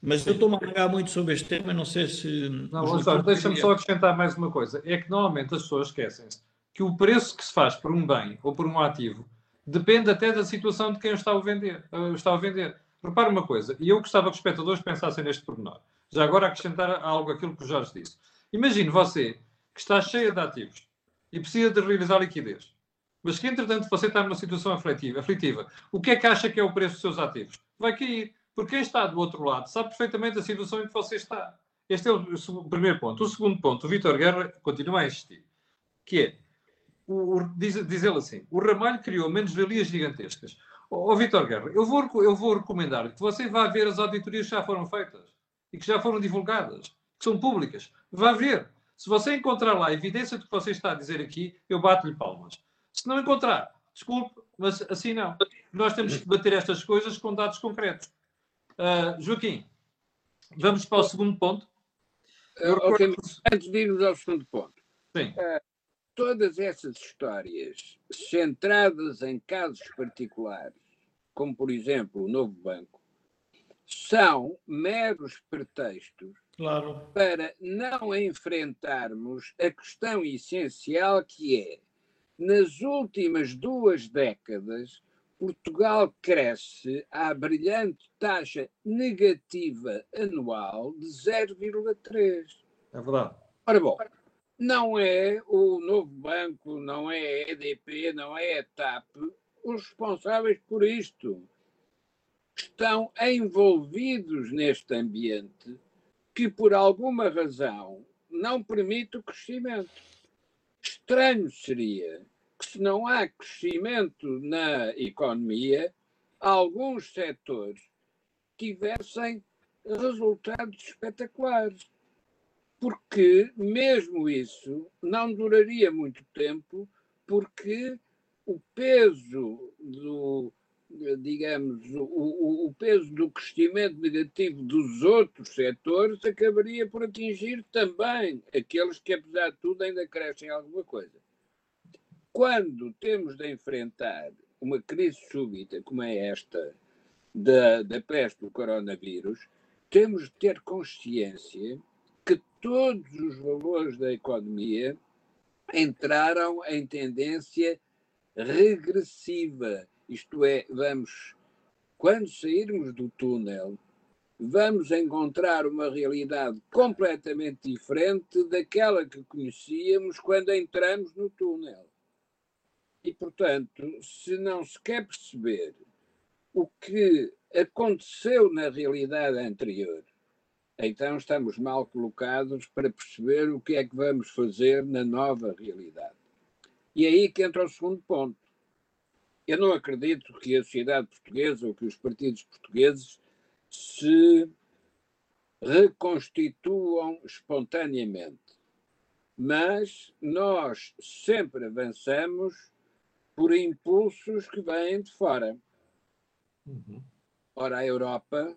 Mas eu estou a alargar muito sobre este tema, não sei se. Não, deixa-me só acrescentar mais uma coisa. É que normalmente as pessoas esquecem-se que o preço que se faz por um bem ou por um ativo depende até da situação de quem está a vender. Está a vender. Repare uma coisa, e eu gostava que os espectadores pensassem neste pormenor. Já agora acrescentar algo aquilo que o Jorge disse. Imagine você que está cheia de ativos e precisa de realizar liquidez, mas que entretanto você está numa situação aflitiva, aflitiva. O que é que acha que é o preço dos seus ativos? Vai cair. Porque quem está do outro lado sabe perfeitamente a situação em que você está. Este é o, primeiro ponto. O segundo ponto, o Vitor Guerra continua a insistir, que é o, o, diz, diz ele assim: o Ramalho criou menos-valias gigantescas. Ó oh, Vitor Guerra, eu vou, eu vou recomendar que você vá ver as auditorias que já foram feitas e que já foram divulgadas, que são públicas. Vá ver. Se você encontrar lá a evidência do que você está a dizer aqui, eu bato-lhe palmas. Se não encontrar, desculpe, mas assim não. Nós temos que bater estas coisas com dados concretos. Uh, Joaquim, vamos para o segundo ponto. Uh, okay. Antes de irmos ao segundo ponto. Sim. Uh, todas essas histórias centradas em casos particulares, como por exemplo o Novo Banco, são meros pretextos claro. para não enfrentarmos a questão essencial que é, nas últimas duas décadas, Portugal cresce à brilhante taxa negativa anual de 0,3. É verdade. Ora bom, não é o novo banco, não é a EDP, não é a TAP os responsáveis por isto. Estão envolvidos neste ambiente que, por alguma razão, não permite o crescimento. Estranho seria que, se não há crescimento na economia, alguns setores tivessem resultados espetaculares porque mesmo isso não duraria muito tempo, porque o peso do, digamos, o, o, peso do crescimento negativo dos outros setores acabaria por atingir também aqueles que, apesar de tudo, ainda crescem alguma coisa. Quando temos de enfrentar uma crise súbita como é esta da, da peste do coronavírus, temos de ter consciência que todos os valores da economia entraram em tendência regressiva. Isto é, vamos, quando sairmos do túnel, vamos encontrar uma realidade completamente diferente daquela que conhecíamos quando entramos no túnel. E, portanto, se não se quer perceber o que aconteceu na realidade anterior, então estamos mal colocados para perceber o que é que vamos fazer na nova realidade. E é aí que entra o segundo ponto. Eu não acredito que a sociedade portuguesa ou que os partidos portugueses se reconstituam espontaneamente. Mas nós sempre avançamos por impulsos que vêm de fora. Uhum. Ora, a Europa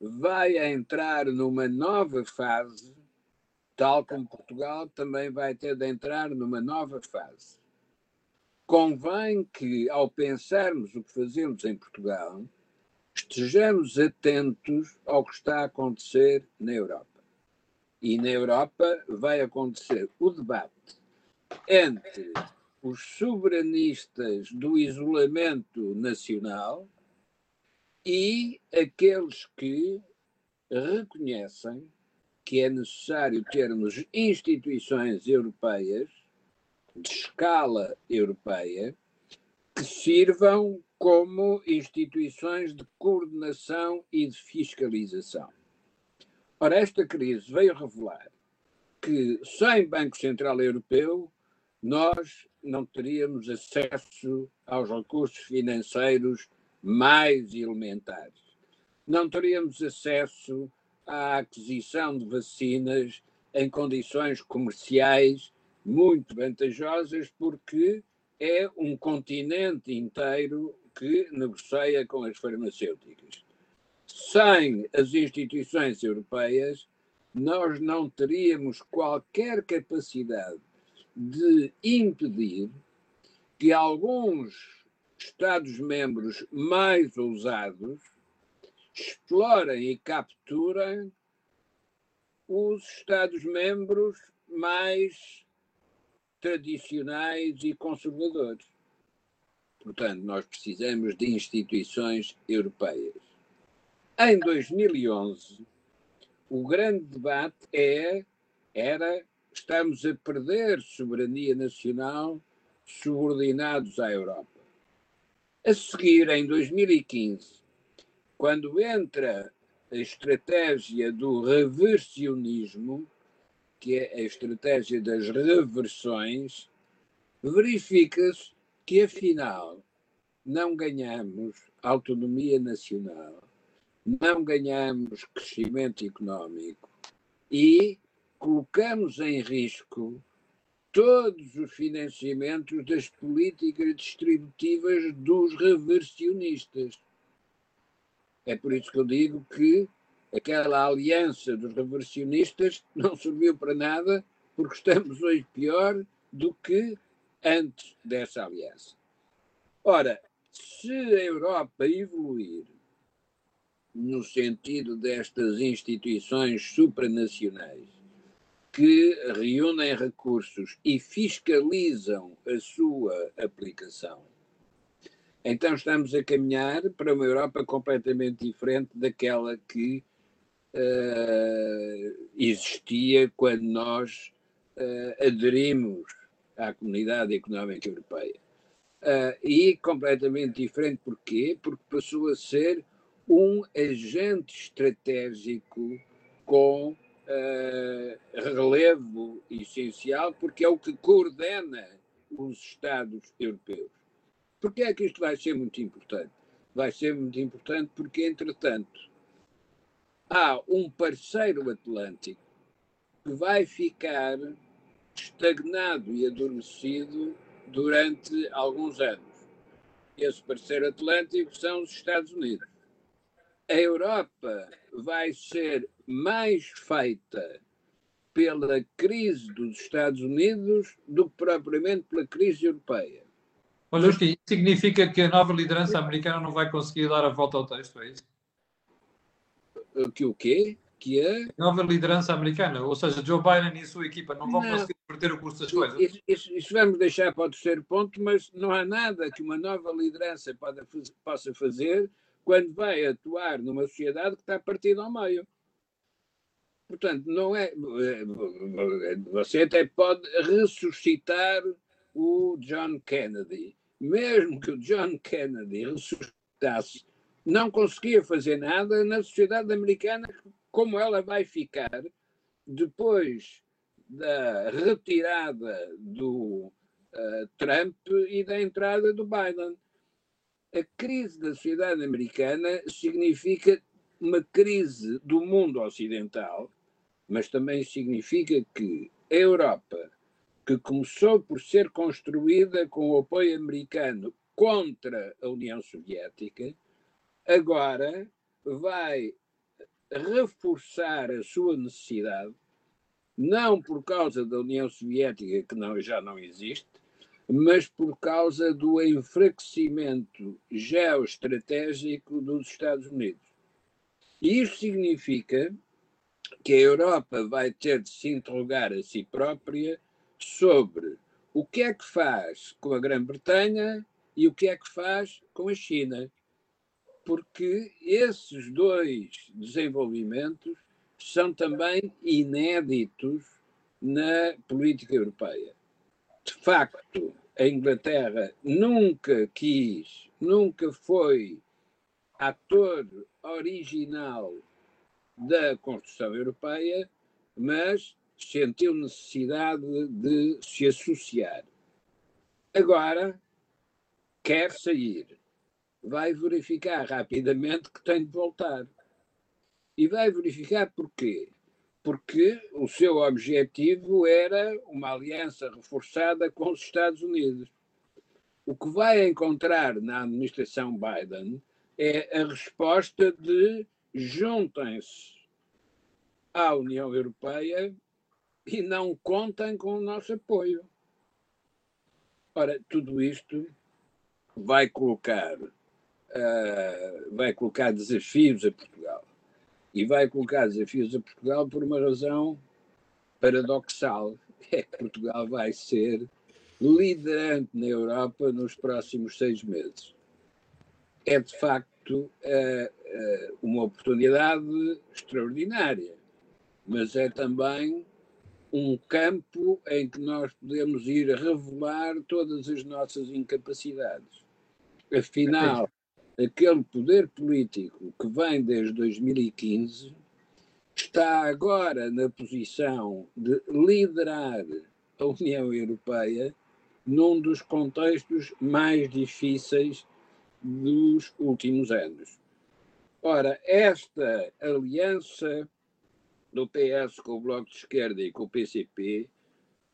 vai entrar numa nova fase, tal como Portugal também vai ter de entrar numa nova fase. Convém que, ao pensarmos o que fazemos em Portugal, estejamos atentos ao que está a acontecer na Europa. E na Europa vai acontecer o debate entre os soberanistas do isolamento nacional e aqueles que reconhecem que é necessário termos instituições europeias de escala europeia que sirvam como instituições de coordenação e de fiscalização. Ora, esta crise veio revelar que sem Banco Central Europeu nós não teríamos acesso aos recursos financeiros mais elementares. Não teríamos acesso à aquisição de vacinas em condições comerciais muito vantajosas, porque é um continente inteiro que negocia com as farmacêuticas. Sem as instituições europeias, nós não teríamos qualquer capacidade de impedir que alguns Estados-membros mais ousados explorem e capturem os Estados-membros mais tradicionais e conservadores. Portanto, nós precisamos de instituições europeias. Em 2011, o grande debate é, era estamos a perder soberania nacional subordinados à Europa. A seguir, em 2015, quando entra a estratégia do reversionismo, que é a estratégia das reversões, verifica-se que, afinal, não ganhamos autonomia nacional, não ganhamos crescimento económico e colocamos em risco todos os financiamentos das políticas distributivas dos reversionistas. É por isso que eu digo que aquela aliança dos reversionistas não serviu para nada, porque estamos hoje pior do que antes dessa aliança. Ora, se a Europa evoluir no sentido destas instituições supranacionais que reúnem recursos e fiscalizam a sua aplicação, então estamos a caminhar para uma Europa completamente diferente daquela que uh, existia quando nós uh, aderimos à Comunidade Económica Europeia. Uh, e completamente diferente porquê? Porque passou a ser um agente estratégico com relevo essencial, porque é o que coordena os Estados europeus. Porquê é que isto vai ser muito importante? Vai ser muito importante porque, entretanto, há um parceiro atlântico que vai ficar estagnado e adormecido durante alguns anos. Esse parceiro atlântico são os Estados Unidos. A Europa vai ser mais feita pela crise dos Estados Unidos do que propriamente pela crise europeia. Olha, isso significa que a nova liderança americana não vai conseguir dar a volta ao texto, é isso? que o quê? Que é... Nova liderança americana, ou seja, Joe Biden e a sua equipa não vão não. conseguir perder o curso das coisas. Isso, isso, isso, vamos deixar para o terceiro ponto, mas não há nada que uma nova liderança pode, possa fazer quando vai atuar numa sociedade que está partida ao meio. Portanto, não é. Você até pode ressuscitar o John Kennedy. Mesmo que o John Kennedy ressuscitasse não conseguia fazer nada na sociedade americana, como ela vai ficar depois da retirada do uh, Trump e da entrada do Biden. A crise da sociedade americana significa uma crise do mundo ocidental, mas também significa que a Europa, que começou por ser construída com o apoio americano contra a União Soviética, agora vai reforçar a sua necessidade, não por causa da União Soviética, que não, já não existe, mas por causa do enfraquecimento geoestratégico dos Estados Unidos. E isso significa que a Europa vai ter de se interrogar a si própria sobre o que é que faz com a Grã-Bretanha e o que é que faz com a China porque esses dois desenvolvimentos são também inéditos na política europeia. De facto, a Inglaterra nunca quis, nunca foi ator original da construção europeia, mas sentiu necessidade de se associar. Agora quer sair vai verificar rapidamente que tem de voltar. E vai verificar porquê? Porque o seu objetivo era uma aliança reforçada com os Estados Unidos. o que vai encontrar na administração Biden é a resposta de juntem-se à União Europeia e não contem com o nosso apoio. Ora, tudo isto vai colocar, uh, vai colocar desafios a Portugal. E vai colocar desafios a Portugal por uma razão paradoxal, é que Portugal vai ser liderante na Europa nos próximos seis meses. É de facto uh, uh, uma oportunidade extraordinária, mas é também um campo em que nós podemos ir revelar todas as nossas incapacidades. Afinal, aquele poder político que vem desde 2015 está agora na posição de liderar a União Europeia num dos contextos mais difíceis dos últimos anos. Ora, esta aliança do PS com o Bloco de Esquerda e com o PCP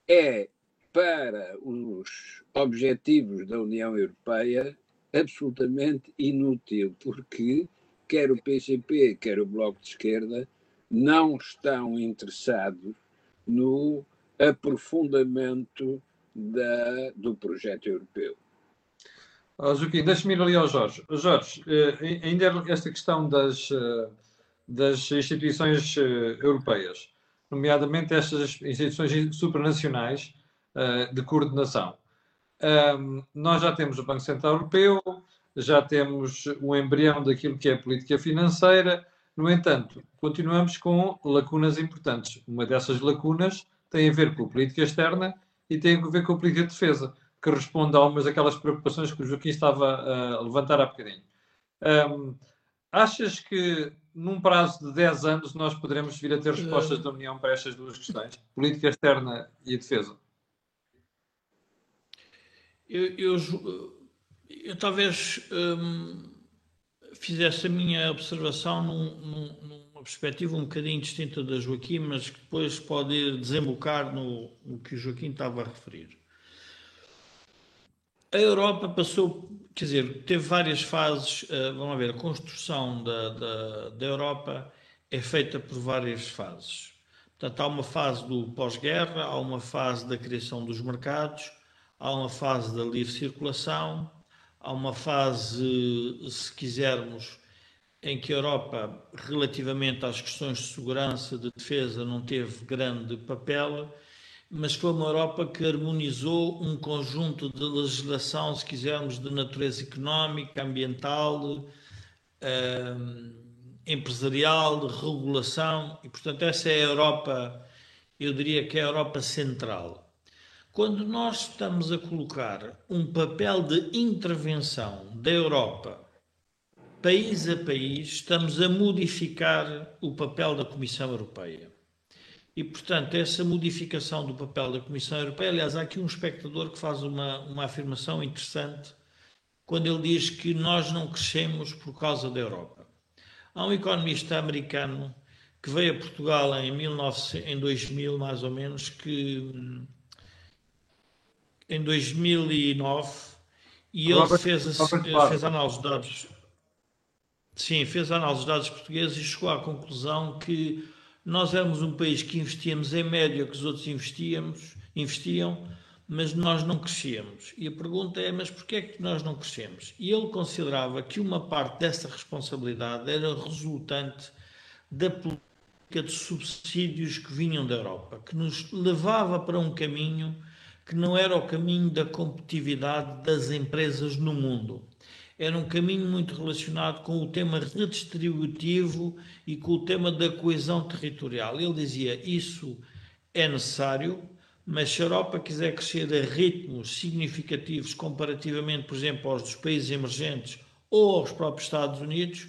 é, para os objetivos da União Europeia, absolutamente inútil, porque quer o PCP, quer o Bloco de Esquerda não estão interessados no aprofundamento da, do projeto europeu. Oh, Joaquim, deixa-me ir ali ao Jorge. Jorge, eh, ainda esta questão das, eh, das instituições eh, europeias, nomeadamente estas instituições supranacionais de coordenação. Nós já temos o Banco Central Europeu, já temos o embrião daquilo que é a política financeira, no entanto, continuamos com lacunas importantes. Uma dessas lacunas tem a ver com a política externa e tem a ver com a política de defesa, que responde a algumas daquelas preocupações que o Joaquim estava a levantar há bocadinho. Um, achas que num prazo de 10 anos nós poderemos vir a ter respostas da União para estas duas questões, política externa e defesa? Eu, eu, eu talvez hum, fizesse a minha observação num, num, numa perspectiva um bocadinho distinta da Joaquim, mas que depois pode desembocar no, no que o Joaquim estava a referir. A Europa passou, quer dizer, teve várias fases. Uh, vamos ver, a construção da, da, da Europa é feita por várias fases. Portanto, há uma fase do pós-guerra, há uma fase da criação dos mercados, há uma fase da livre circulação, há uma fase, se quisermos, em que a Europa, relativamente às questões de segurança, de defesa, não teve grande papel, mas foi uma Europa que harmonizou um conjunto de legislação, se quisermos, de natureza económica, ambiental, eh, empresarial, de regulação, e portanto essa é a Europa, eu diria que é a Europa central. Quando nós estamos a colocar um papel de intervenção da Europa, país a país, estamos a modificar o papel da Comissão Europeia. E, portanto, essa modificação do papel da Comissão Europeia, aliás, há aqui um espectador que faz uma, uma afirmação interessante quando ele diz que nós não crescemos por causa da Europa. Há um economista americano que veio a Portugal em, 19, em 2000, mais ou menos, que em 2009 e Robert, ele fez, a, fez a análise de dados. Sim, fez a análise de dados portugueses e chegou à conclusão que nós éramos um país que investíamos em média que os outros investíamos, investiam, mas nós não crescíamos. E a pergunta é, mas porquê é que nós não crescemos? E ele considerava que uma parte dessa responsabilidade era resultante da política de subsídios que vinham da Europa, que nos levava para um caminho que não era o caminho da competitividade das empresas no mundo. Era um caminho muito relacionado com o tema redistributivo e com o tema da coesão territorial. Ele dizia: isso é necessário, mas se a Europa quiser crescer a ritmos significativos comparativamente, por exemplo, aos dos países emergentes ou aos próprios Estados Unidos,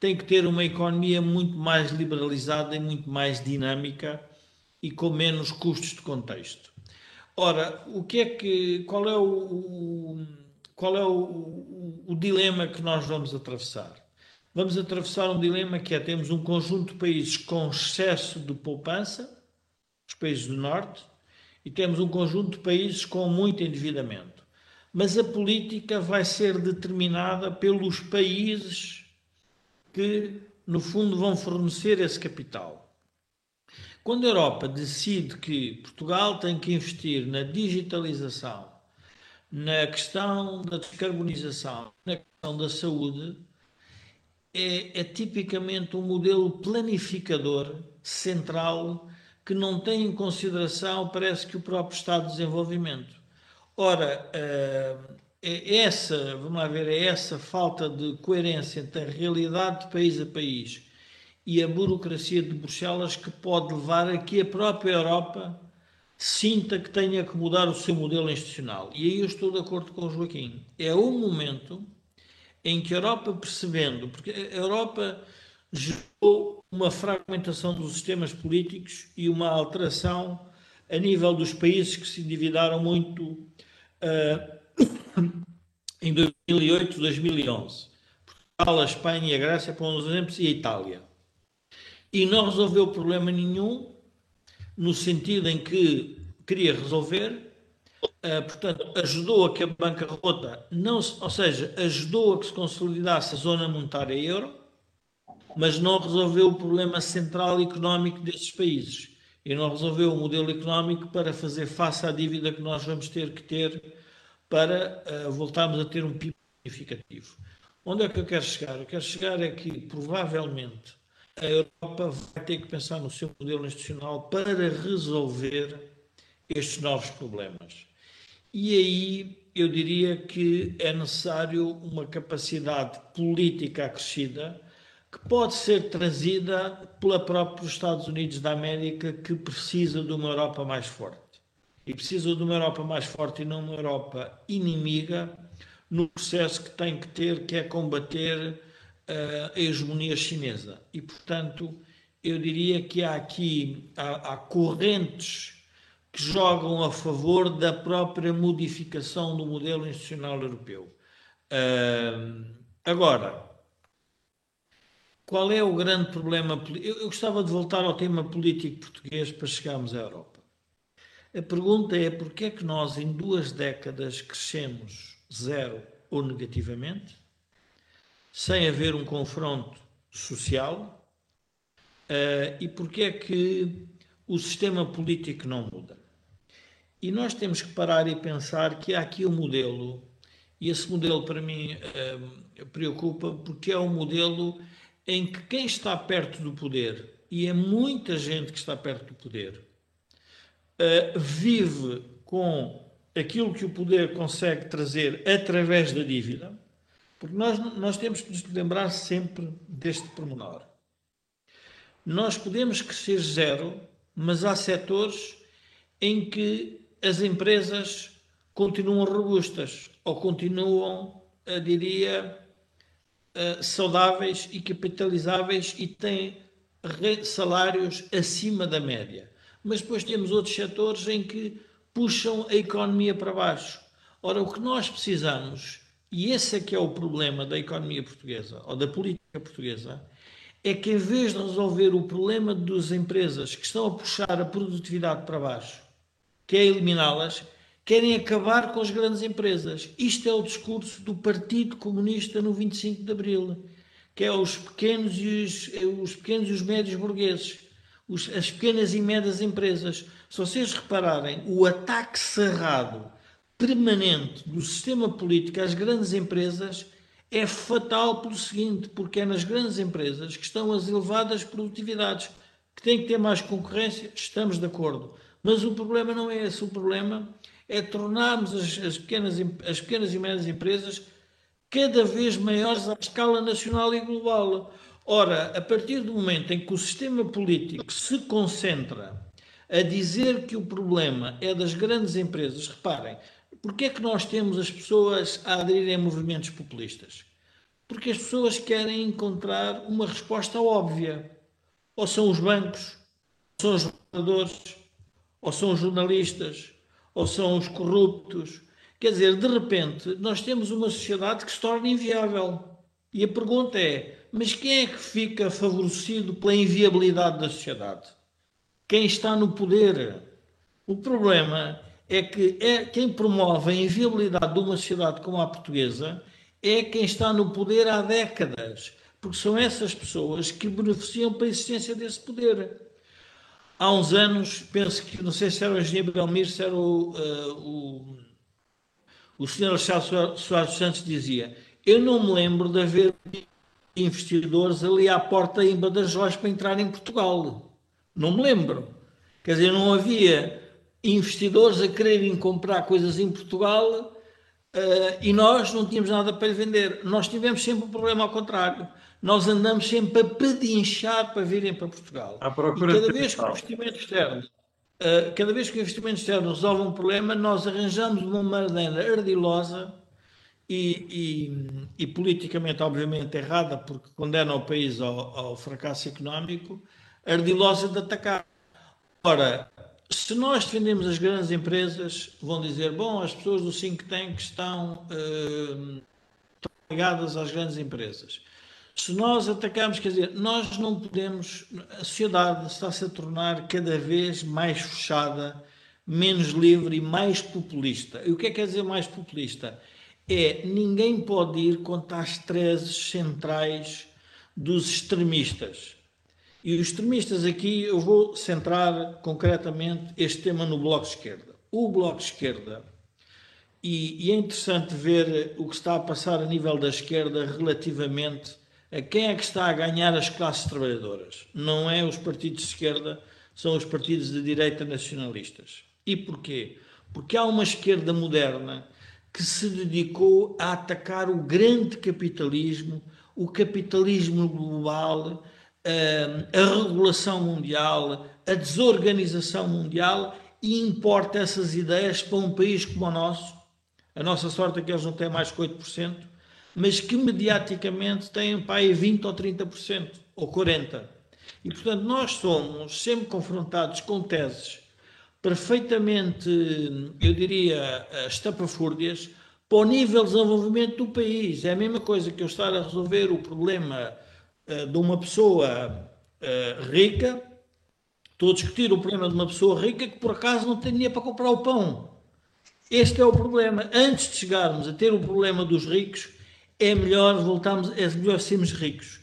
tem que ter uma economia muito mais liberalizada e muito mais dinâmica e com menos custos de contexto. Ora, o que é que, qual é o, o qual é o, o, o, dilema que nós vamos atravessar? Vamos atravessar um dilema que é temos um conjunto de países com excesso de poupança, os países do norte, e temos um conjunto de países com muito endividamento. mas a política vai ser determinada pelos países que, no fundo, vão fornecer esse capital. Quando a Europa decide que Portugal tem que investir na digitalização, na questão da descarbonização, na questão da saúde, é, é tipicamente um modelo planificador central que não tem em consideração, parece que o próprio Estado de Desenvolvimento. Ora, eh, é essa, vamos lá ver, é essa falta de coerência entre a realidade de país a país e a burocracia de Bruxelas que pode levar a que a própria Europa sinta que tenha que mudar o seu modelo institucional. E aí eu estou de acordo com o Joaquim. É o momento em que a Europa, percebendo, porque a Europa gerou uma fragmentação dos sistemas políticos e uma alteração a nível dos países que se endividaram muito uh, em 2008, 2011. Portugal, a Espanha a Grécia, por exemplos, e a Itália. E não resolveu problema nenhum, no sentido em que queria resolver, Uh, portanto, ajudou a que a bancarrota não se, ou seja, ajudou a que se consolidasse a zona monetária euro, mas não resolveu o problema central económico desses países e não resolveu o modelo económico para fazer face à dívida que nós vamos ter que ter para uh, voltarmos a ter um PIB significativo. Onde é que eu quero chegar? Eu quero chegar é que, provavelmente, a Europa vai ter que pensar no seu modelo institucional para resolver estes novos problemas. E aí eu diria que é necessário uma capacidade política acrescida que pode ser trazida pela própria Estados Unidos da América, que precisa de uma Europa mais forte. E precisa de uma Europa mais forte e não uma Europa inimiga no processo que tem que ter, que é combater a hegemonia chinesa. E, portanto, eu diria que há aqui há, há correntes que jogam a favor da própria modificação do modelo institucional europeu. Uh, agora, qual é o grande problema? Eu, eu gostava de voltar ao tema político português para chegarmos à Europa. A pergunta é porquê é que nós em duas décadas crescemos zero ou negativamente, sem haver um confronto social, uh, e porquê é que o sistema político não muda. E nós temos que parar e pensar que há aqui um modelo, e esse modelo para mim uh, preocupa, porque é um modelo em que quem está perto do poder, e é muita gente que está perto do poder, uh, vive com aquilo que o poder consegue trazer através da dívida, porque nós, nós temos que nos lembrar sempre deste pormenor. Nós podemos crescer zero, mas há setores em que as empresas continuam robustas ou continuam, eu diria, uh, saudáveis e capitalizáveis e têm salários acima da média. Mas depois temos outros setores em que puxam a economia para baixo. Ora, o que nós precisamos, e esse é que é o problema da economia portuguesa, ou da política portuguesa, é que em vez de resolver o problema das empresas que estão a puxar a produtividade para baixo, que é eliminá-las, querem acabar com as grandes empresas. Isto é o discurso do Partido Comunista no 25 de Abril, que é os pequenos e os, os pequenos e os médios burgueses, os, as pequenas e médias empresas. Se vocês repararem, o ataque cerrado permanente do sistema político às grandes empresas é fatal pelo seguinte, porque é nas grandes empresas que estão as elevadas produtividades, que têm que ter mais concorrência, estamos de acordo. Mas o problema não é esse, o problema é tornarmos as, as, pequenas, as pequenas e médias empresas cada vez maiores à escala nacional e global. Ora, a partir do momento em que o sistema político se concentra a dizer que o problema é das grandes empresas, reparem, porque é que nós temos as pessoas a aderirem a movimentos populistas? Porque as pessoas querem encontrar uma resposta óbvia. Ou são os bancos, ou são os reguladores, ou são os jornalistas, ou são os corruptos. Quer dizer, de repente, nós temos uma sociedade que se torna inviável. E a pergunta é: mas quem é que fica favorecido pela inviabilidade da sociedade? Quem está no poder? O problema é que é quem promove a inviabilidade de uma sociedade como a portuguesa é quem está no poder há décadas, porque são essas pessoas que beneficiam pela existência desse poder. Há uns anos, penso que, não sei se era o engenheiro Belmir, se era o, uh, o, o senhor Alexandre Soares Santos, dizia: Eu não me lembro de haver investidores ali à porta em Badajoz para entrar em Portugal. Não me lembro. Quer dizer, não havia investidores a quererem comprar coisas em Portugal uh, e nós não tínhamos nada para lhe vender. Nós tivemos sempre um problema ao contrário. Nós andamos sempre a pedinchar para virem para Portugal. À procura e cada vez que o investimento externo, uh, cada vez que o investimento externo resolve um problema, nós arranjamos uma maneira ardilosa e, e, e, politicamente, obviamente, errada, porque condena o país ao, ao fracasso económico, ardilosa de atacar. Ora, se nós defendemos as grandes empresas, vão dizer, bom, as pessoas do think tank estão, uh, ligadas às grandes empresas. Se nós atacamos, quer dizer, nós não podemos, a sociedade está-se a tornar cada vez mais fechada, menos livre e mais populista. E o que é que quer dizer mais populista? É ninguém pode ir contra as trezes centrais dos extremistas. E os extremistas aqui, eu vou centrar concretamente este tema no Bloco de Esquerda. O Bloco de Esquerda, e, e é interessante ver o que está a passar a nível da esquerda relativamente a quem é que está a ganhar as classes trabalhadoras. Não é os partidos de esquerda, são os partidos de direita nacionalistas. E porquê? Porque há uma esquerda moderna que se dedicou a atacar o grande capitalismo, o capitalismo global, a regulação mundial, a desorganização mundial e importa essas ideias para um país como o nosso. A nossa sorte é que eles não têm mais que 8%, mas que mediaticamente têm para aí 20% ou 30% ou 40%. E, portanto, nós somos sempre confrontados com teses perfeitamente, eu diria, estapafúrdias para o nível de desenvolvimento do país. É a mesma coisa que eu estar a resolver o problema eh, de uma pessoa uh, rica, estou a discutir o problema de uma pessoa rica que por acaso não tem dinheiro para comprar o pão. Este é o problema. Antes de chegarmos a ter o problema dos ricos, é melhor voltarmos, é melhor sermos ricos.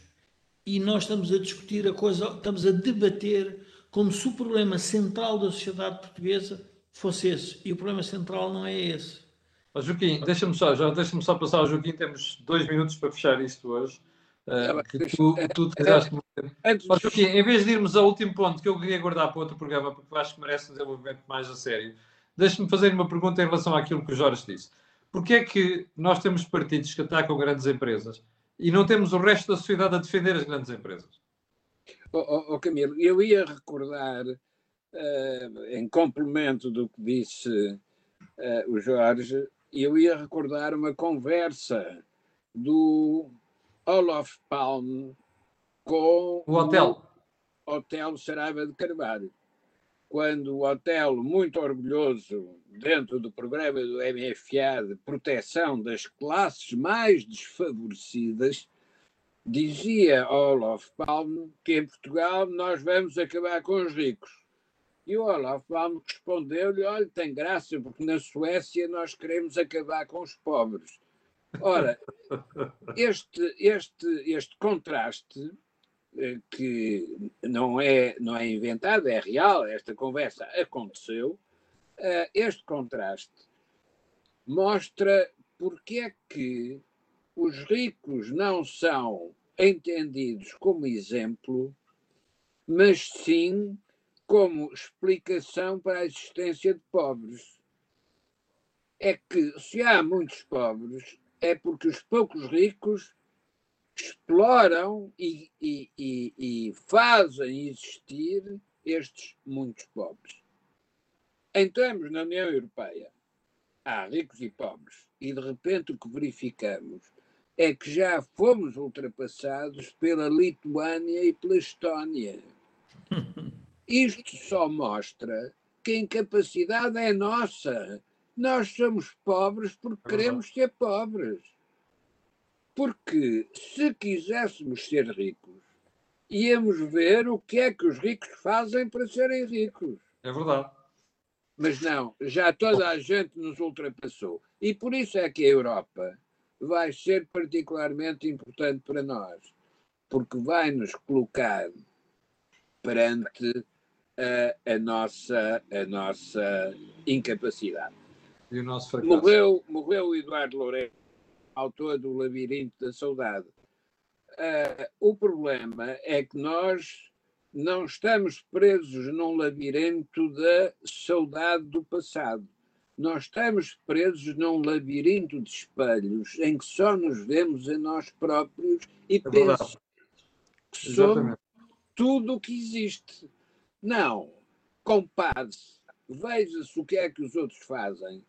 E nós estamos a discutir a coisa, estamos a debater como se o problema central da sociedade portuguesa fosse esse. E o problema central não é esse. Oh, Joaquim, deixa-me só, já deixa-me só passar Joaquim, temos dois minutos para fechar isto hoje. Uh, que tu. Mas, em vez de irmos ao último ponto que eu queria guardar para outro programa, porque acho que merece um desenvolvimento mais a sério, deixe-me fazer uma pergunta em relação àquilo que o Jorge disse. Porquê é que nós temos partidos que atacam grandes empresas e não temos o resto da sociedade a defender as grandes empresas? Oh, oh, oh Camilo, eu ia recordar, uh, em complemento do que disse uh, o Jorge, eu ia recordar uma conversa do Olaf Palme com o hotel. O hotel Saraiva de Carvalho. Quando o hotel, muito orgulhoso, dentro do programa do MFA de proteção das classes mais desfavorecidas, dizia Olaf Palme que em Portugal nós vamos acabar com os ricos. E o Olaf Palme respondeu-lhe: olha, tem graça, porque na Suécia nós queremos acabar com os pobres. Ora, este, este, este contraste eh, que não é, não é inventado, é real, esta conversa aconteceu, eh, este contraste mostra porque é que os ricos não são entendidos como exemplo, mas sim como explicação para a existência de pobres. É que se há muitos pobres, é porque os poucos ricos exploram e, e, e, e fazem existir estes muitos pobres. Entramos na União Europeia, há ricos e pobres, e de repente o que verificamos é que já fomos ultrapassados pela Lituânia e pela Estónia. Isto só mostra que a incapacidade é nossa nós somos pobres porque queremos ser pobres. Porque se quiséssemos ser ricos, íamos ver o que é que os ricos fazem para serem ricos. É verdade. Mas não, já toda a gente nos ultrapassou. E por isso é que a Europa vai ser particularmente importante para nós, porque vai nos colocar perante a, a nossa, a nossa incapacidade. E o nosso fracasso. Morreu, morreu o Eduardo Lourenço, autor do Labirinto da Saudade. Uh, o problema é que nós não estamos presos num labirinto da saudade do passado. Nós estamos presos num labirinto de espelhos em que só nos vemos a nós próprios e é pensamos que somos tudo o que existe. Não. Compare-se, veja-se o que é que os outros fazem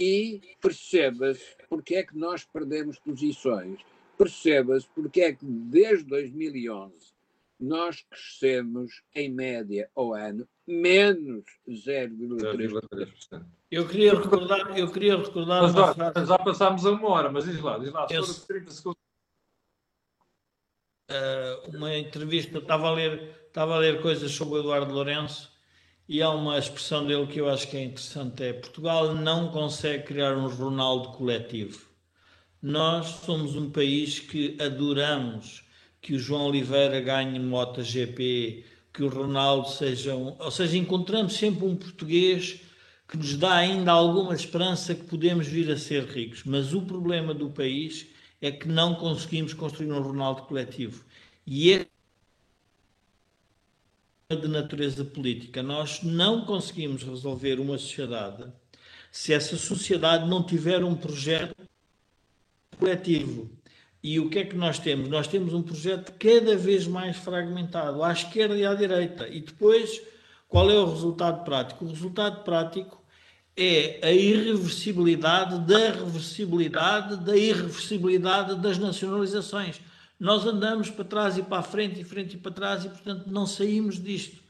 e perceba-se porque é que nós perdemos posições. Perceba-se porque é que desde 2011 nós crescemos em média ao ano menos 0,3%. Eu queria recordar, eu queria recordar mas, já, frase... já passámos a uma hora, mas diz lá, diz lá, eu... 30 segundos. Uh, uma entrevista, estava a ler, estava a ler coisas sobre o Eduardo Lourenço e há uma expressão dele que eu acho que é interessante, é Portugal não consegue criar um Ronaldo coletivo. Nós somos um país que adoramos que o João Oliveira ganhe MotoGP, que o Ronaldo seja um, ou seja, encontramos sempre um português que nos dá ainda alguma esperança que podemos vir a ser ricos. Mas o problema do país é que não conseguimos construir um Ronaldo coletivo. E é de natureza política. Nós não conseguimos resolver uma sociedade se essa sociedade não tiver um projeto coletivo. E o que é que nós temos? Nós temos um projeto cada vez mais fragmentado, à esquerda e à direita. E depois, qual é o resultado prático? O resultado prático é a irreversibilidade da reversibilidade da irreversibilidade das nacionalizações. Nós andamos para trás e para a frente, e frente e para trás, e portanto não saímos disto.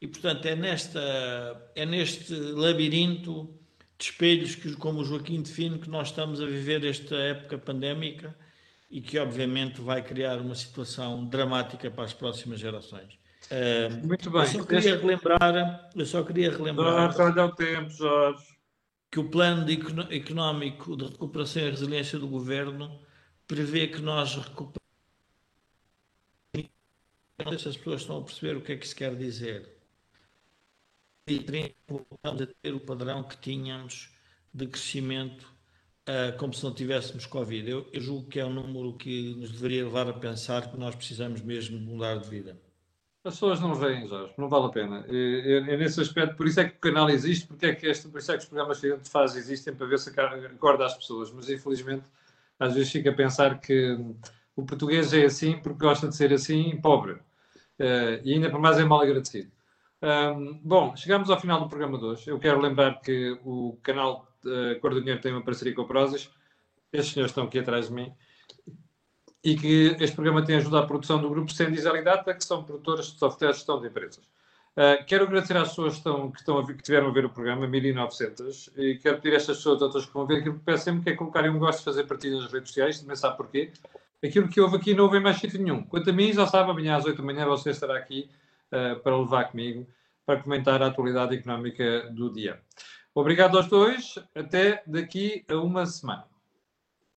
E portanto é, nesta, é neste labirinto de espelhos que, como o Joaquim define, que nós estamos a viver esta época pandémica e que obviamente vai criar uma situação dramática para as próximas gerações. Uh, Muito bem. Eu só queria relembrar, eu só queria relembrar olha o tempo, Jorge. que o plano de económico de recuperação e resiliência do governo prevê que nós recuperemos. Não sei se as pessoas estão a perceber o que é que isso quer dizer. E voltamos a ter o padrão que tínhamos de crescimento uh, como se não tivéssemos Covid. Eu, eu, julgo que é um número que nos deveria levar a pensar que nós precisamos mesmo mudar de vida. As pessoas não veem, Jorge, não vale a pena. É, nesse aspecto, por isso é que o canal existe, porque é que este, por isso é que os programas que a gente faz existem para ver se acorda as pessoas, mas infelizmente às vezes fica a pensar que o português é assim porque gosta de ser assim, pobre. Uh, e ainda por mais é mal agradecido. Um, bom, chegamos ao final do programa de hoje. Eu quero lembrar que o canal a Cor do Dinheiro tem uma parceria com a Prozis. Estes senhores estão aqui atrás de mim. E que este programa tem ajudado à produção do grupo Sendis e Data, que são produtores de software de gestão de empresas. Uh, quero agradecer às pessoas que, estão, que, estão a, que tiveram a ver o programa, 1900, e quero pedir a estas pessoas, outras que vão ver, que peço sempre que é colocarem um gosto de fazer partilhas nas redes sociais, também sabe porquê. Aquilo que houve aqui não houve mais sítio nenhum. Quanto a mim, já sabe, amanhã às 8 da manhã você estará aqui uh, para levar comigo para comentar a atualidade económica do dia. Obrigado aos dois. Até daqui a uma semana.